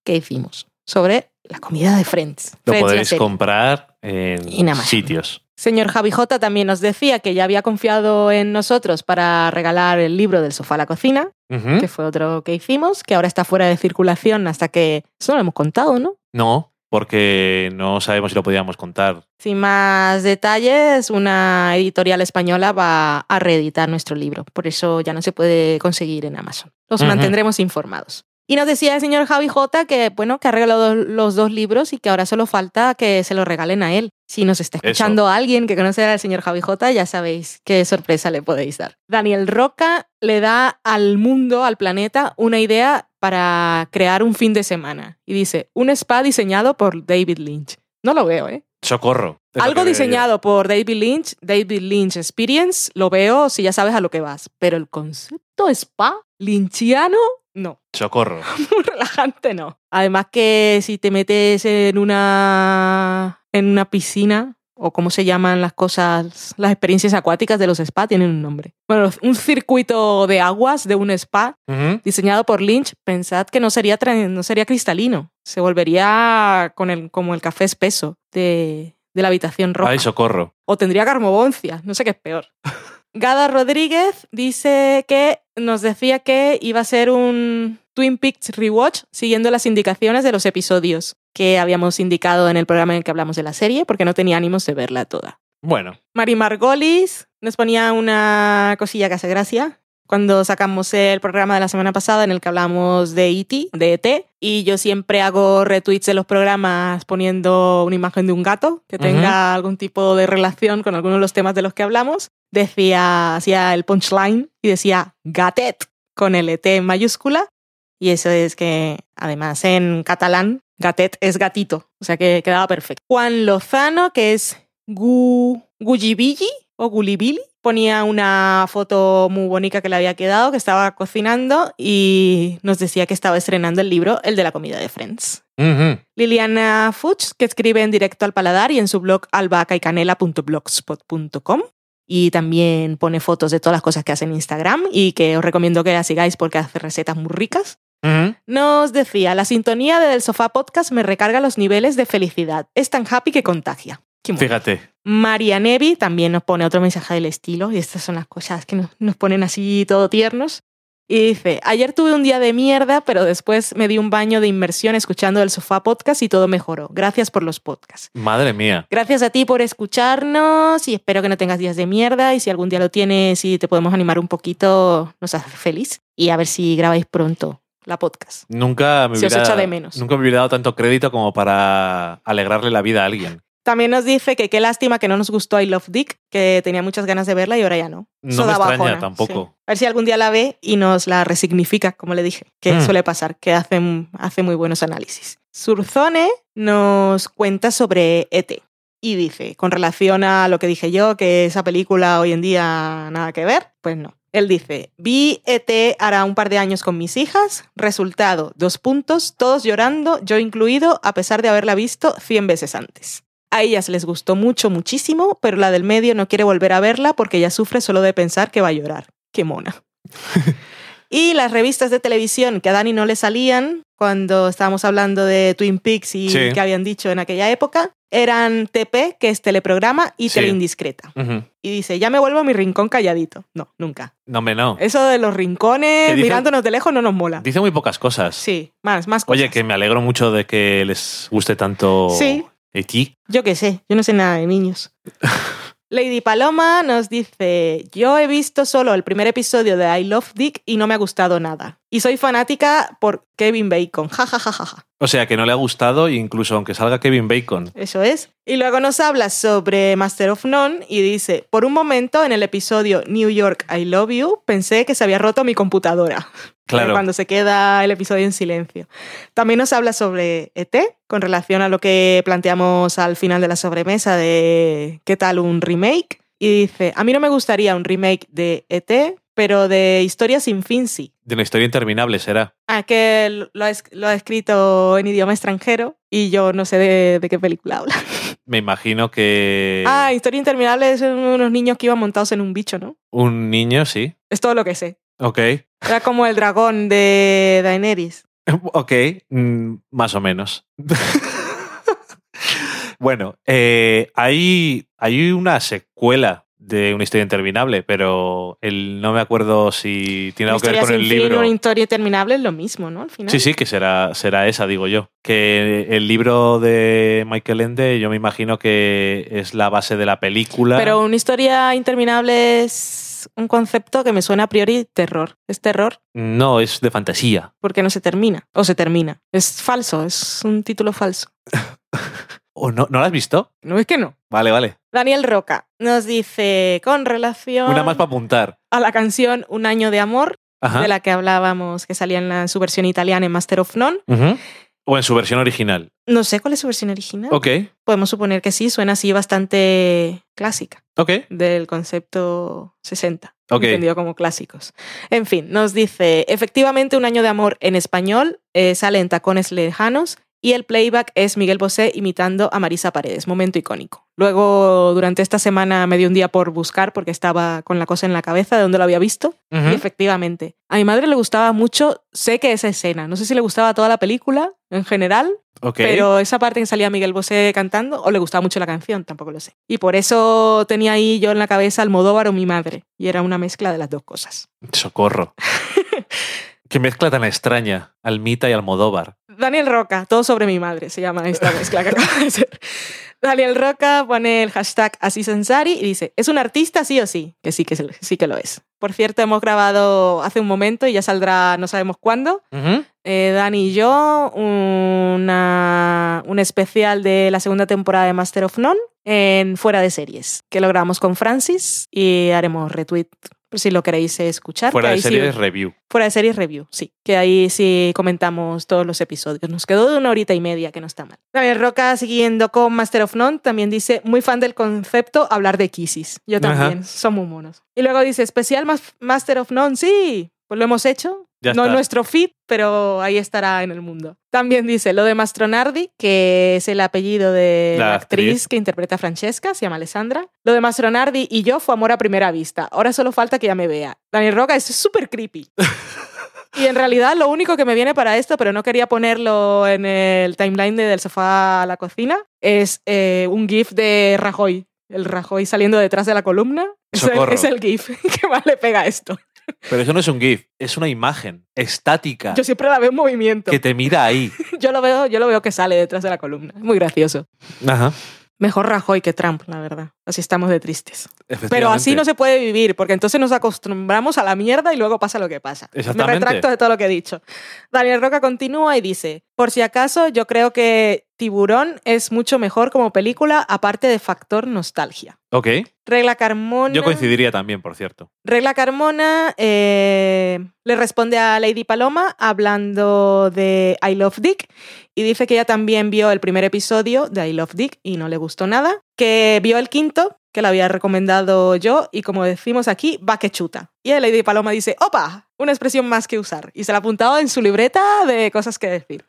que hicimos sobre la comida de Friends. Lo Friends, podéis comprar en sitios. Señor Javi J también nos decía que ya había confiado en nosotros para regalar el libro del sofá a la cocina, que fue otro que hicimos, que ahora está fuera de circulación hasta que... Eso no lo hemos contado, ¿no? No, porque no sabemos si lo podíamos contar. Sin más detalles, una editorial española va a reeditar nuestro libro. Por eso ya no se puede conseguir en Amazon. Los mantendremos informados. Y nos decía el señor Javi J que, bueno, que ha regalado los dos libros y que ahora solo falta que se los regalen a él. Si nos está escuchando alguien que conoce al señor Javi J, ya sabéis qué sorpresa le podéis dar. Daniel Roca le da al mundo, al planeta, una idea para crear un fin de semana. Y dice, un spa diseñado por David Lynch. No lo veo, ¿eh? Socorro. Algo diseñado por David Lynch, David Lynch Experience, lo veo si ya sabes a lo que vas. Pero el concepto spa lynchiano, no. Socorro. Muy relajante, no. Además que si te metes en una, en una piscina, o cómo se llaman las cosas, las experiencias acuáticas de los spa tienen un nombre. Bueno, un circuito de aguas de un spa diseñado por Lynch, pensad que no sería, no sería cristalino, se volvería con el, como el café espeso de, de la habitación roja. Ay, socorro. O tendría carmoboncia, no sé qué es peor. Gada Rodríguez dice que nos decía que iba a ser un Twin Peaks Rewatch siguiendo las indicaciones de los episodios que habíamos indicado en el programa en el que hablamos de la serie, porque no tenía ánimos de verla toda. Bueno, Mari Margolis nos ponía una cosilla que hace gracia cuando sacamos el programa de la semana pasada en el que hablamos de E.T., de ET, y yo siempre hago retweets de los programas poniendo una imagen de un gato que tenga algún tipo de relación con alguno de los temas de los que hablamos. Decía, hacía el punchline y decía gatet con el ET en mayúscula, y eso es que además en catalán gatet es gatito, o sea que quedaba perfecto. Juan Lozano, que es Gu, Gulibili o Gulibili. Ponía una foto muy bonita que le había quedado, que estaba cocinando y nos decía que estaba estrenando el libro El de la comida de Friends. Liliana Fuchs, que escribe en directo al paladar y en su blog albacaycanela.blogspot.com. Y también pone fotos de todas las cosas que hace en Instagram y que os recomiendo que la sigáis porque hace recetas muy ricas. Nos decía, la sintonía de Del Sofá Podcast me recarga los niveles de felicidad. Es tan happy que contagia. Qué. Fíjate. María Nevi también nos pone otro mensaje del estilo, y estas son las cosas que nos, nos ponen así todo tiernos. Y dice, ayer tuve un día de mierda, pero después me di un baño de inmersión escuchando el sofá podcast y todo mejoró. Gracias por los podcasts. Madre mía. Gracias a ti por escucharnos y espero que no tengas días de mierda y si algún día lo tienes y te podemos animar un poquito, nos hace feliz. Y a ver si grabáis pronto la podcast. Nunca me Se os hubiera, echa de menos. Nunca me hubiera dado tanto crédito como para alegrarle la vida a alguien. También nos dice que qué lástima que no nos gustó I Love Dick, que tenía muchas ganas de verla y ahora ya no. No Eso me extraña bajona, tampoco. sí. A ver si algún día la ve y nos la resignifica, como le dije, que Mm. suele pasar, que hace, hace muy buenos análisis. Surzone nos cuenta sobre ET y dice, con relación a lo que dije yo, que esa película hoy en día nada que ver, pues no. Él dice, vi ET hará un par de años con mis hijas, resultado, dos puntos, todos llorando, yo incluido, a pesar de haberla visto 100 veces antes. A ellas les gustó mucho, muchísimo, pero la del medio no quiere volver a verla porque ella sufre solo de pensar que va a llorar. Qué mona. y las revistas de televisión que a Dani no le salían cuando estábamos hablando de Twin Peaks y Sí. que habían dicho en aquella época, eran TP, que es teleprograma, y Sí. Teleindiscreta. Y dice, ya me vuelvo a mi rincón calladito. No, nunca. No, me no. Eso de los rincones, dice- mirándonos de lejos, no nos mola. Dice muy pocas cosas. Sí, más, más cosas. Oye, que me alegro mucho de que les guste tanto Sí. E.T. Yo qué sé, yo no sé nada de niños. Lady Paloma nos dice, yo he visto solo el primer episodio de I Love Dick y no me ha gustado nada. Y soy fanática por Kevin Bacon. Ja, ja, ja, ja, ja. O sea, que no le ha gustado, incluso aunque salga Kevin Bacon. Eso es. Y luego nos habla sobre Master of None y dice, por un momento en el episodio New York I Love You pensé que se había roto mi computadora. Claro. Cuando se queda el episodio en silencio. También nos habla sobre ET con relación a lo que planteamos al final de la sobremesa de qué tal un remake. Y dice, a mí no me gustaría un remake de ET, pero de Historia sin fin sí. De una historia interminable será. Ah, que lo ha, es- lo ha escrito en idioma extranjero y yo no sé de, de qué película habla. Me imagino que Ah, Historia interminable es unos niños que iban montados en un bicho, ¿no? un niño, sí. Es todo lo que sé. Ok. Era como el dragón de Daenerys. Ok, mm, más o menos. bueno, eh, hay, hay una secuela de una historia interminable, pero el, no me acuerdo si tiene Una algo que ver con el fin, libro. una historia interminable es lo mismo, ¿no? Al final. Sí, sí, que será, será esa, digo yo. Que el libro de Michael Ende, yo me imagino que es la base de la película. Pero una historia interminable es es un concepto que me suena a priori terror. ¿Es terror? No, es de fantasía. Porque no se termina. O se termina. Es falso, es un título falso. ¿O no, ¿No lo has visto? No es que no. Vale, vale. Daniel Roca nos dice, con relación Una más para apuntar. a la canción Un año de amor, Ajá. de la que hablábamos, que salía en la, su versión italiana en Master of None. Ujú. O en su versión original. No sé cuál es su versión original. Ok, Podemos suponer que sí, suena así bastante clásica, ok, del concepto 60, ok. entendido como clásicos. En fin, nos dice, efectivamente un año de amor en español, eh, sale en tacones lejanos y el playback es Miguel Bosé imitando a Marisa Paredes, momento icónico. Luego, durante esta semana me dio un día por buscar porque estaba con la cosa en la cabeza de dónde lo había visto. Y efectivamente, a mi madre le gustaba mucho, sé que esa escena, no sé si le gustaba toda la película en general, pero esa parte en que salía Miguel Bosé cantando, o le gustaba mucho la canción, tampoco lo sé. Y por eso tenía ahí yo en la cabeza Almodóvar o mi madre, y era una mezcla de las dos cosas. Socorro. Qué mezcla tan extraña. Almita y Almodóvar. Daniel Roca, todo sobre mi madre, se llama esta mezcla que acaba de ser. Daniel Roca pone el hashtag así Sensari y dice, ¿es un artista sí o sí? Que sí que, sí que lo es. Por cierto, hemos grabado hace un momento y ya saldrá no sabemos cuándo, Ujú. eh, Dani y yo una- un especial de la segunda temporada de Master of None en Fuera de Series, que lo grabamos con Francis y haremos retweet por si lo queréis escuchar. Fuera que de ahí sí- series, review. fuera de Series Review, sí, que ahí sí comentamos todos los episodios. Nos quedó de una horita y media, que no está mal. Daniel Roca, siguiendo con Master of None, también dice, muy fan del concepto hablar de Kisses. Yo también, Ajá. son muy monos. Y luego dice, especial mas- Master of None, sí, pues lo hemos hecho. Ya no está. nuestro feed, pero ahí estará en el mundo. También dice lo de Mastronardi, que es el apellido de La la, actriz, actriz. que interpreta a Francesca, se llama Alessandra. Lo de Mastronardi y yo fue amor a primera vista. Ahora solo falta que ya me vea. Daniel Roca, es súper creepy. Y en realidad lo único que me viene para esto, pero no quería ponerlo en el timeline de del sofá a la cocina, es eh, un GIF de Rajoy. El Rajoy saliendo detrás de la columna. Es el, es el GIF que más le pega a esto. Pero eso no es un GIF, es una imagen estática Yo siempre la veo en movimiento. que te mira ahí. Yo lo veo, yo lo veo que sale detrás de la columna. Muy gracioso. Ajá. Mejor Rajoy que Trump, la verdad. Así estamos de tristes. Pero así no se puede vivir, porque entonces nos acostumbramos a la mierda y luego pasa lo que pasa. Me retracto de todo lo que he dicho. Daniel Roca continúa y dice, por si acaso, yo creo que Tiburón es mucho mejor como película, aparte de factor nostalgia. Ok. Regla Carmona. Yo coincidiría también, por cierto. Regla Carmona eh, le responde a Lady Paloma hablando de I Love Dick y dice que ella también vio el primer episodio de I Love Dick y no le gustó nada, que vio el quinto, que lo había recomendado yo y como decimos aquí, va que chuta. Y Lady Paloma dice, opa, una expresión más que usar y se la ha apuntado en su libreta de cosas que decir.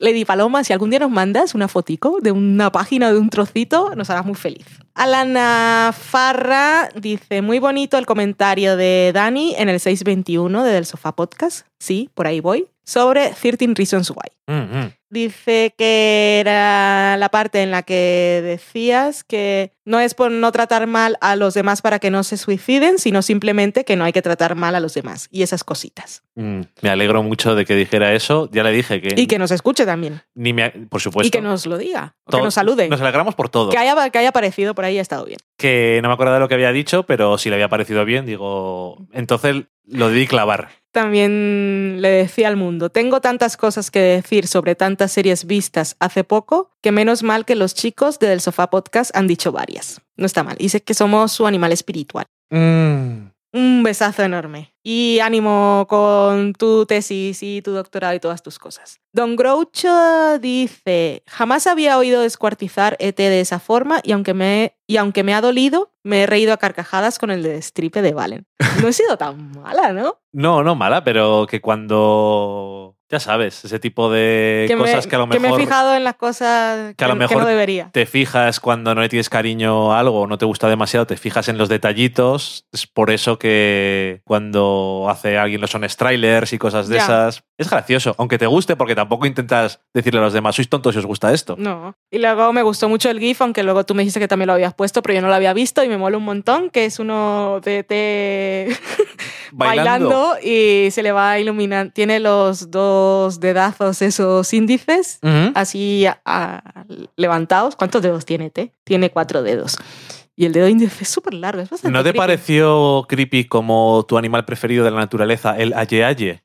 Lady Paloma, si algún día nos mandas una fotico de una página, de un trocito, nos harás muy feliz. Alana Farra dice, muy bonito el comentario de Dani en el 621 de Del Sofá Podcast, sí, por ahí voy, sobre 13 Reasons Why. Mm, mm. Dice que era la parte en la que decías que no es por no tratar mal a los demás para que no se suiciden, sino simplemente que no hay que tratar mal a los demás y esas cositas. Mm, Me alegro mucho de que dijera eso. Ya le dije que. Y que nos escuche también. Ni me, por supuesto. Y que nos lo diga. o que nos salude. Nos alegramos por todo. Que haya, que haya aparecido por ahí ha estado bien. Que no me acuerdo de lo que había dicho, pero si le había parecido bien, digo. Entonces lo debí clavar. También le decía al mundo, tengo tantas cosas que decir sobre tantas series vistas hace poco, que menos mal que los chicos de Del Sofá Podcast han dicho varias. No está mal. Y sé que somos su animal espiritual. Mm. Un besazo enorme. Y ánimo con tu tesis y tu doctorado y todas tus cosas. Don Groucho dice, jamás había oído descuartizar ET de esa forma y aunque me, y aunque me ha dolido, me he reído a carcajadas con el destripe de Valen. No he sido tan mala, ¿no? No, no mala, pero que cuando. Ya sabes, ese tipo de Que me, cosas que a lo que mejor. me he fijado en las cosas que a lo que mejor no debería. te fijas cuando no le tienes cariño a algo o no te gusta demasiado, te fijas en los detallitos. Es por eso que cuando hace alguien los son trailers y cosas de Ya. esas, es gracioso. Aunque te guste, porque tampoco intentas decirle a los demás, sois tontos si os gusta esto. No. Y luego me gustó mucho el GIF, aunque luego tú me dijiste que también lo habías puesto, pero yo no lo había visto y me mola un montón, que es uno de te bailando. y se le va iluminando. Tiene los dos dedazos, esos índices, así a- a- levantados. ¿Cuántos dedos tiene T? Tiene cuatro dedos. Y el dedo índice es súper largo. Es bastante ¿No te creepy. pareció creepy como tu animal preferido de la naturaleza, el aye aye?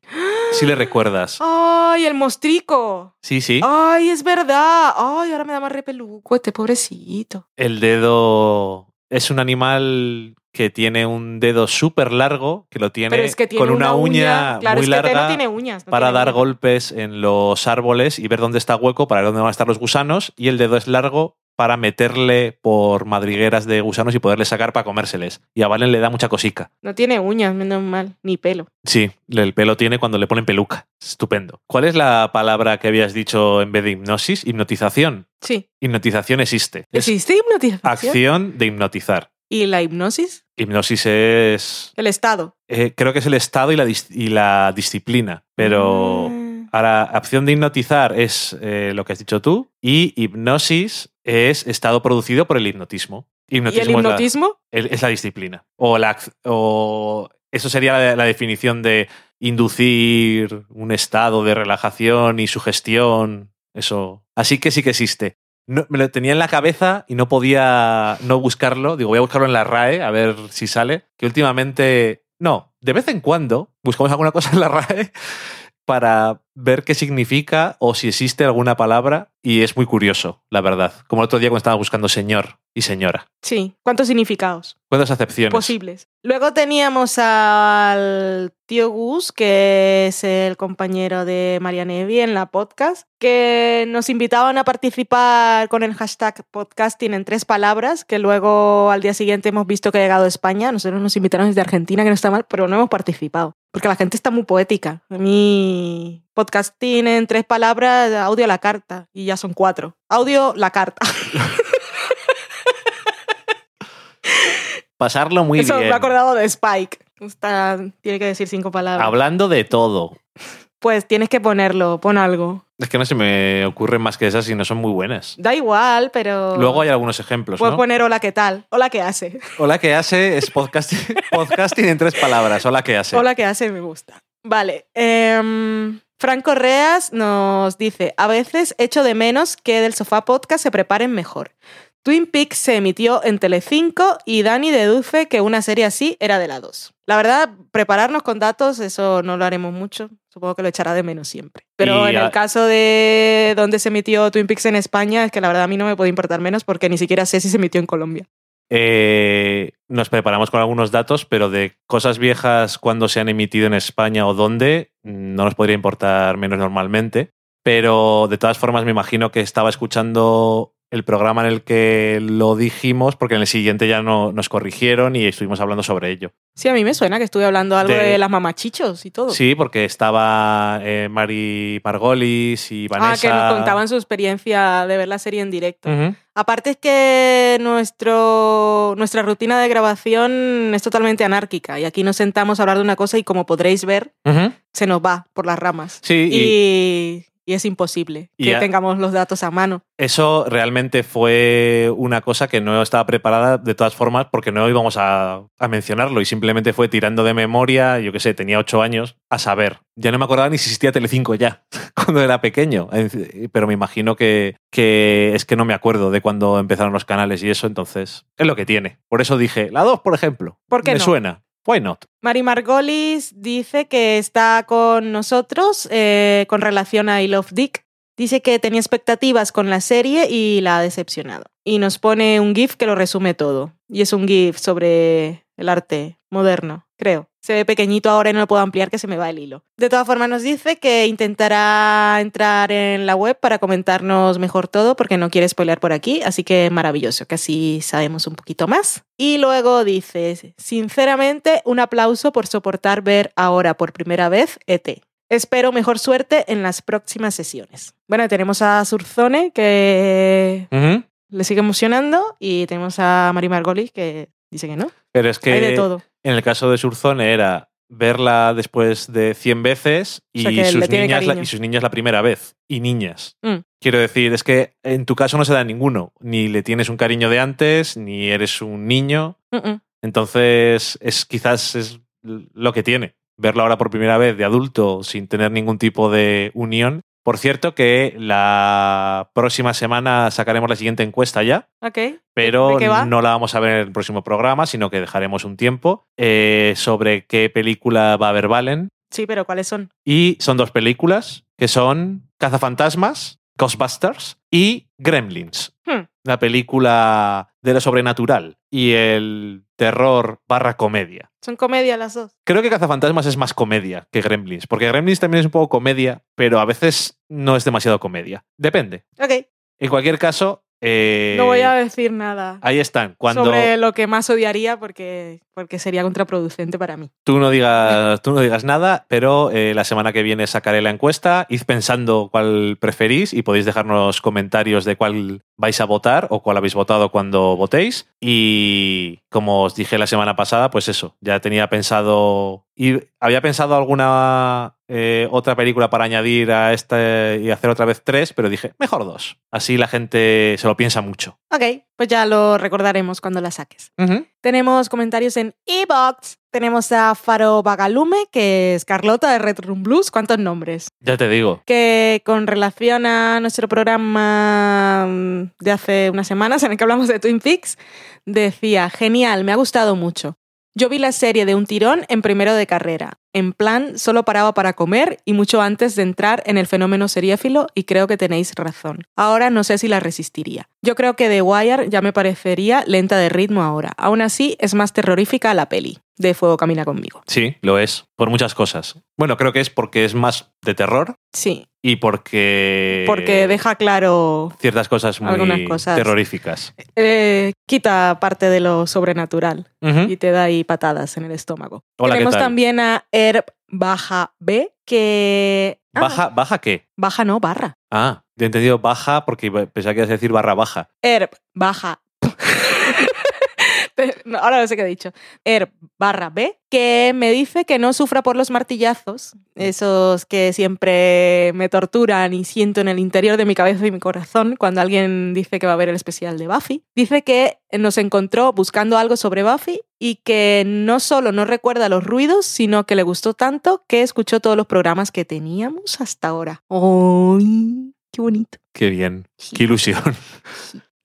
Si le recuerdas. ¡Ay, el mostrico! Sí, sí. ¡Ay, es verdad! ¡Ay, ahora me da más repeluco este pobrecito! El dedo es un animal que tiene un dedo súper largo, que lo tiene, Pero es que tiene con una, uña, claro, muy es que larga no tiene uñas. no para tiene dar uñas. golpes en los árboles y ver dónde está hueco, para ver dónde van a estar los gusanos, y el dedo es largo para meterle por madrigueras de gusanos y poderle sacar para comérseles. Y a Valen le da mucha cosica. No tiene uñas, menos mal, ni pelo. Sí, el pelo tiene cuando le ponen peluca. Estupendo. ¿Cuál es la palabra que habías dicho en vez de hipnosis? Hipnotización. Sí. Hipnotización existe. ¿Existe hipnotización? acción de hipnotizar. ¿Y la hipnosis? Hipnosis es. El estado. eh, creo que es el estado y la, dis- y la disciplina. Pero. Mm. Ahora, acción de hipnotizar es eh, lo que has dicho tú. Y hipnosis es estado producido por el hipnotismo. ¿Y el Hipnotismo es la- hipnotismo? el- es la disciplina. O, la, o eso sería la, la definición de inducir un estado de relajación y sugestión. Eso. Así que sí que existe. No- me lo tenía en la cabeza y no podía no buscarlo. Digo, voy a buscarlo en la RAE a ver si sale. Que últimamente. No, de vez en cuando buscamos alguna cosa en la RAE para ver qué significa o si existe alguna palabra y es muy curioso, la verdad. Como el otro día cuando estaba buscando señor y señora. Sí. ¿Cuántos significados? ¿Cuántas acepciones? posibles. Luego teníamos al tío Gus, que es el compañero de María Nevi en la podcast, que nos invitaban a participar con el hashtag podcasting en tres palabras, que luego al día siguiente hemos visto que ha llegado a España. Nosotros nos invitaron desde Argentina, que no está mal, pero no hemos participado. Porque la gente está muy poética. A mí, podcasting en tres palabras, audio a la carta, y ya son cuatro. Audio, la carta. Pasarlo muy Eso bien. me he acordado de Spike. Está- tiene que decir cinco palabras. Hablando de todo. Pues tienes que ponerlo, pon algo. Es que no se me ocurren más que esas y no son muy buenas. Da igual, pero. Luego hay algunos ejemplos, Puedes ¿no? poner hola, ¿qué tal? Hola, ¿qué hace? Hola, ¿qué hace? Es podcasting, podcasting en tres palabras. Hola, ¿qué hace? Hola, ¿qué hace? Me gusta. Vale. em, Fran Correas nos dice: A veces echo de menos que del sofá podcast se preparen mejor. Twin Peaks se emitió en Telecinco y Dani deduce que una serie así era de la 2. La verdad, prepararnos con datos, eso no lo haremos mucho. Supongo que lo echará de menos siempre. Pero Y en el caso de donde se emitió Twin Peaks en España, es que la verdad a mí no me puede importar menos porque ni siquiera sé si se emitió en Colombia. Eh, nos preparamos con algunos datos, pero de cosas viejas cuando se han emitido en España o dónde, no nos podría importar menos normalmente. Pero de todas formas me imagino que estaba escuchando el programa en el que lo dijimos, porque en el siguiente ya no, nos corrigieron y estuvimos hablando sobre ello. Sí, a mí me suena que estuve hablando algo de, De- las mamachichos y todo. Sí, porque estaba eh, Mari Margolis y Vanessa. Ah, que nos contaban su experiencia de ver la serie en directo. Aparte es que nuestro, nuestra rutina de grabación es totalmente anárquica y aquí nos sentamos a hablar de una cosa y como podréis ver, se nos va por las ramas. Sí, y, Y, y es imposible que tengamos los datos a mano. eso realmente fue una cosa que no estaba preparada de todas formas porque no íbamos a, a mencionarlo y simplemente fue tirando de memoria, yo qué sé, tenía ocho años, a saber. Ya no me acordaba ni si existía Telecinco ya, cuando era pequeño, pero me imagino que, que es que no me acuerdo de cuando empezaron los canales y eso, entonces es lo que tiene. Por eso dije, la 2, por ejemplo. ¿Por qué me no? suena. Why not? Mari Margolis dice que está con nosotros eh, con relación a I Love Dick. Dice que tenía expectativas con la serie y la ha decepcionado. Y nos pone un GIF que lo resume todo. Y es un GIF sobre el arte moderno, creo. Se ve pequeñito ahora y no lo puedo ampliar que se me va el hilo. De todas formas nos dice que intentará entrar en la web para comentarnos mejor todo porque no quiere spoiler por aquí, así que maravilloso, que así sabemos un poquito más. Y luego dice, sinceramente, un aplauso por soportar ver ahora por primera vez ET. Espero mejor suerte en las próximas sesiones. Bueno, tenemos a Surzone que le sigue emocionando y tenemos a Mari Margolis que dice que no. Pero es que Hay de todo. En el caso de Surzone era verla después de 100 veces y, O sea, sus, niñas, la, y sus niñas la primera vez. Y niñas. Mm. Quiero decir, es que en tu caso no se da ninguno. Ni le tienes un cariño de antes, ni eres un niño. Mm, mm. Entonces, es quizás es lo que tiene. Verlo ahora por primera vez de adulto sin tener ningún tipo de unión Por cierto que la próxima semana sacaremos la siguiente encuesta ya, Ok. pero no la vamos a ver en el próximo programa, sino que dejaremos un tiempo eh, sobre qué película va a ver Valen. Sí, pero ¿cuáles son? Y son dos películas que son Cazafantasmas, Ghostbusters y Gremlins. Hmm. La película de lo sobrenatural y el terror barra comedia. Son comedia las dos. Creo que Cazafantasmas es más comedia que Gremlins, porque Gremlins también es un poco comedia, pero a veces no es demasiado comedia. Depende. Ok. En cualquier caso, eh, No voy a decir nada ahí están. Cuando sobre lo que más odiaría porque, porque sería contraproducente para mí. tú no digas, tú no digas nada, pero eh, la semana que viene sacaré la encuesta. Id pensando cuál preferís y podéis dejarnos comentarios de cuál vais a votar o cuál habéis votado cuando votéis. Y como os dije la semana pasada, pues eso, ya tenía pensado. Y había pensado alguna eh, otra película para añadir a esta y hacer otra vez tres, pero dije, mejor dos. Así la gente se lo piensa mucho. Ok, pues ya lo recordaremos cuando la saques. Tenemos comentarios en Ebox. Tenemos a Faro Bagalume, que es Carlota de Red Room Blues. ¿Cuántos nombres? Ya te digo. Que con relación a nuestro programa mm, de hace unas semanas en el que hablamos de Twin Peaks, decía, genial, me ha gustado mucho. Yo vi la serie de un tirón en primero de carrera. En plan, solo paraba para comer y mucho antes de entrar en el fenómeno seriéfilo y creo que tenéis razón. Ahora no sé si la resistiría. Yo creo que The Wire ya me parecería lenta de ritmo ahora. Aún así, es más terrorífica la peli. De Fuego Camina conmigo. Sí, lo es. Por muchas cosas. Bueno, creo que es porque es más de terror Sí, y porque. porque deja claro... ciertas cosas muy algunas cosas. terroríficas. eh, quita parte de lo sobrenatural y te da ahí patadas en el estómago. Hola, ¿qué Tenemos tal? también a Herb Baja B, que... ah, ¿Baja, ¿Baja qué? Baja no, barra. Ah, te he entendido baja porque pensaba que ibas a decir barra baja. Herb baja. Ahora no sé qué he dicho. Herb barra B, que me dice que no sufra por los martillazos, esos que siempre me torturan y siento en el interior de mi cabeza y mi corazón cuando alguien dice que va a ver el especial de Buffy. Dice que nos encontró buscando algo sobre Buffy y que no solo no recuerda los ruidos, sino que le gustó tanto que escuchó todos los programas que teníamos hasta ahora. ¡Ay! ¡Qué bonito! Qué bien. Qué ilusión.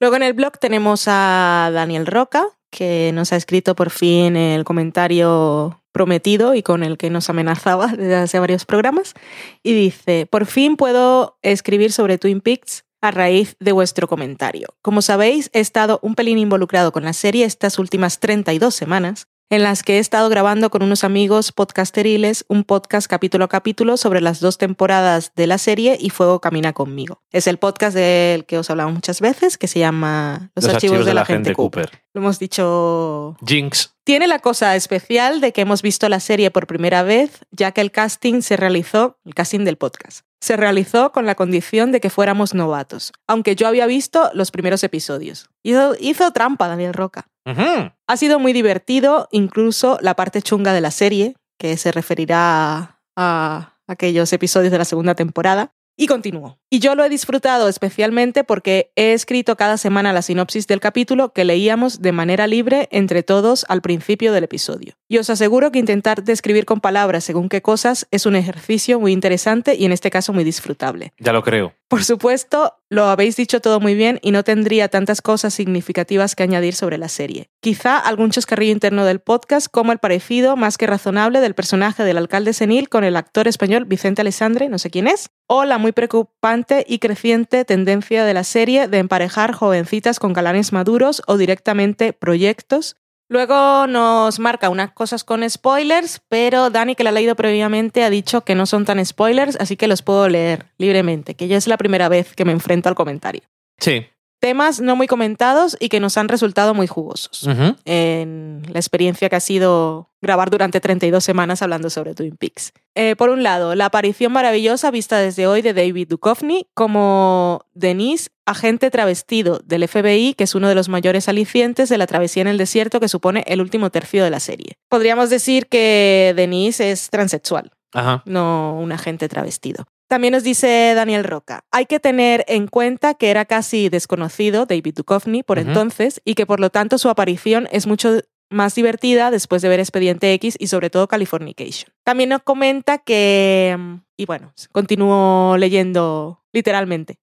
Luego en el blog tenemos a Daniel Roca, que nos ha escrito por fin el comentario prometido y con el que nos amenazaba desde hace varios programas. Y dice, por fin puedo escribir sobre Twin Peaks a raíz de vuestro comentario. Como sabéis, he estado un pelín involucrado con la serie estas últimas 32 semanas, en las que he estado grabando con unos amigos podcasteriles un podcast capítulo a capítulo sobre las dos temporadas de la serie y Fuego Camina conmigo. Es el podcast del que os he hablado muchas veces, que se llama Los, archivos, de la, gente Cooper. Lo hemos dicho Jinx. tiene la cosa especial de que hemos visto la serie por primera vez, ya que el casting se realizó, el casting del podcast, se realizó con la condición de que fuéramos novatos, aunque yo había visto los primeros episodios. Hizo, hizo trampa Daniel Roca. Ha sido muy divertido, incluso la parte chunga de la serie, que se referirá a, a aquellos episodios de la segunda temporada. Y continúo. Y yo lo he disfrutado especialmente porque he escrito cada semana la sinopsis del capítulo que leíamos de manera libre entre todos al principio del episodio. Y os aseguro que intentar describir con palabras según qué cosas es un ejercicio muy interesante y en este caso muy disfrutable. Ya lo creo. Por supuesto, lo habéis dicho todo muy bien y no tendría tantas cosas significativas que añadir sobre la serie. Quizá algún chascarrillo interno del podcast, como el parecido más que razonable del personaje del alcalde senil con el actor español Vicente Alessandre, no sé quién es, o la muy preocupante y creciente tendencia de la serie de emparejar jovencitas con galanes maduros o directamente proyectos Luego nos marca unas cosas con spoilers, pero Dani, que la ha leído previamente, ha dicho que no son tan spoilers, así que los puedo leer libremente, que ya es la primera vez que me enfrento al comentario. Sí. Temas no muy comentados y que nos han resultado muy jugosos en la experiencia que ha sido grabar durante 32 semanas hablando sobre Twin Peaks. Eh, por un lado, la aparición maravillosa vista desde hoy de David Duchovny como Denise, agente travestido del FBI, que es uno de los mayores alicientes de la travesía en el desierto que supone el último tercio de la serie. Podríamos decir que Denise es transexual Ajá. no un agente travestido. También nos dice Daniel Roca, hay que tener en cuenta que era casi desconocido David Duchovny por entonces y que por lo tanto su aparición es mucho más divertida después de ver Expediente X y sobre todo Californication. También nos comenta que, mm, y bueno, continúo leyendo literalmente.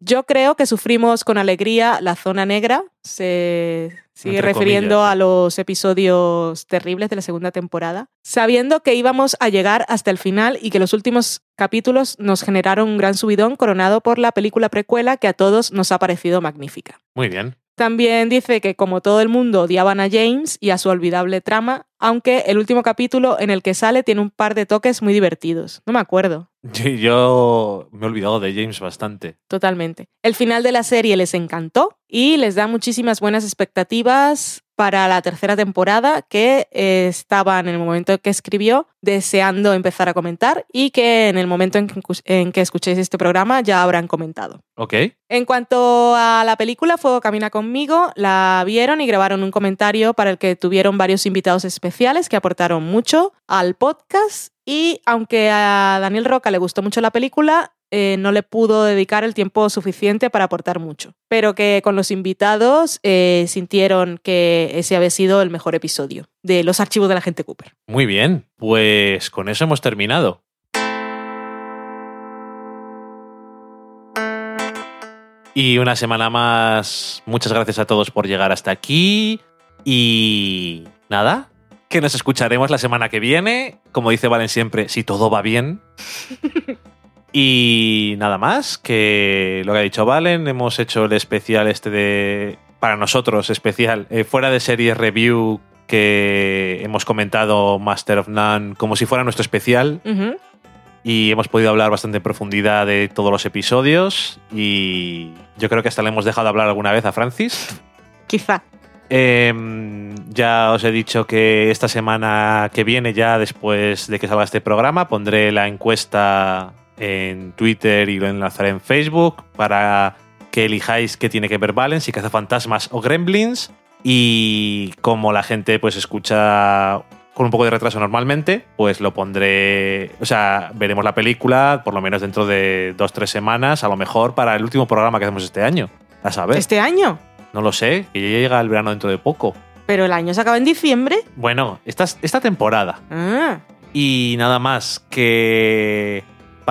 Yo creo que sufrimos con alegría la zona negra. Se sigue Entre refiriendo comillas, a los episodios terribles de la segunda temporada, sabiendo que íbamos a llegar hasta el final y que los últimos capítulos nos generaron un gran subidón coronado por la película precuela que a todos nos ha parecido magnífica. Muy bien. También dice que como todo el mundo odiaban a James y a su olvidable trama, aunque el último capítulo en el que sale tiene un par de toques muy divertidos. No me acuerdo. Yo, yo me he olvidado de James bastante. Totalmente. El final de la serie les encantó y les da muchísimas buenas expectativas para la tercera temporada que eh, estaban en el momento en que escribió deseando empezar a comentar y que en el momento en que, en que escuchéis este programa ya habrán comentado. Ok. En cuanto a la película Fuego Camina conmigo, la vieron y grabaron un comentario para el que tuvieron varios invitados especiales que aportaron mucho al podcast y aunque a Daniel Roca le gustó mucho la película, eh, no le pudo dedicar el tiempo suficiente para aportar mucho. Pero que con los invitados eh, sintieron que ese había sido el mejor episodio de los archivos de la gente Cooper. Muy bien. Pues con eso hemos terminado. Y una semana más, muchas gracias a todos por llegar hasta aquí. Y nada, que nos escucharemos la semana que viene. Como dice Valen siempre, si todo va bien. y nada más, que lo que ha dicho Valen, hemos hecho el especial este de, para nosotros, especial, eh, fuera de serie review que hemos comentado Master of None como si fuera nuestro especial y hemos podido hablar bastante en profundidad de todos los episodios y yo creo que hasta le hemos dejado hablar alguna vez a Francis. Quizá. Em, ya os he dicho que esta semana que viene, ya después de que salga este programa, pondré la encuesta en Twitter y lo enlazaré en Facebook para que elijáis qué tiene que ver Valen, si cazafantasmas o gremlins. Y como la gente pues escucha con un poco de retraso normalmente, pues lo pondré, o sea, veremos la película por lo menos dentro de dos, tres semanas, a lo mejor para el último programa que hacemos este año. A saber. Este año. No lo sé, que ya llega el verano dentro de poco. Pero el año se acaba en diciembre. Bueno, esta, esta temporada. Ah. Y nada más que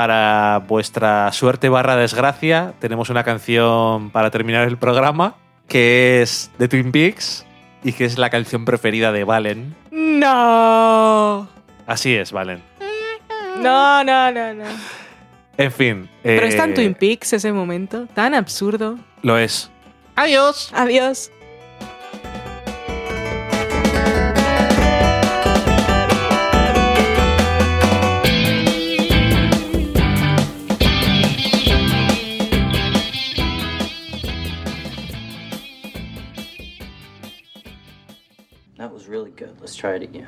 para vuestra suerte barra desgracia tenemos una canción para terminar el programa que es de Twin Peaks y que es la canción preferida de Valen. No. Así es, Valen. No, no, no, no. En fin. Pero eh, está en Twin Peaks ese momento. Tan absurdo. Lo es. Adiós. Adiós. Good. Let's try it again.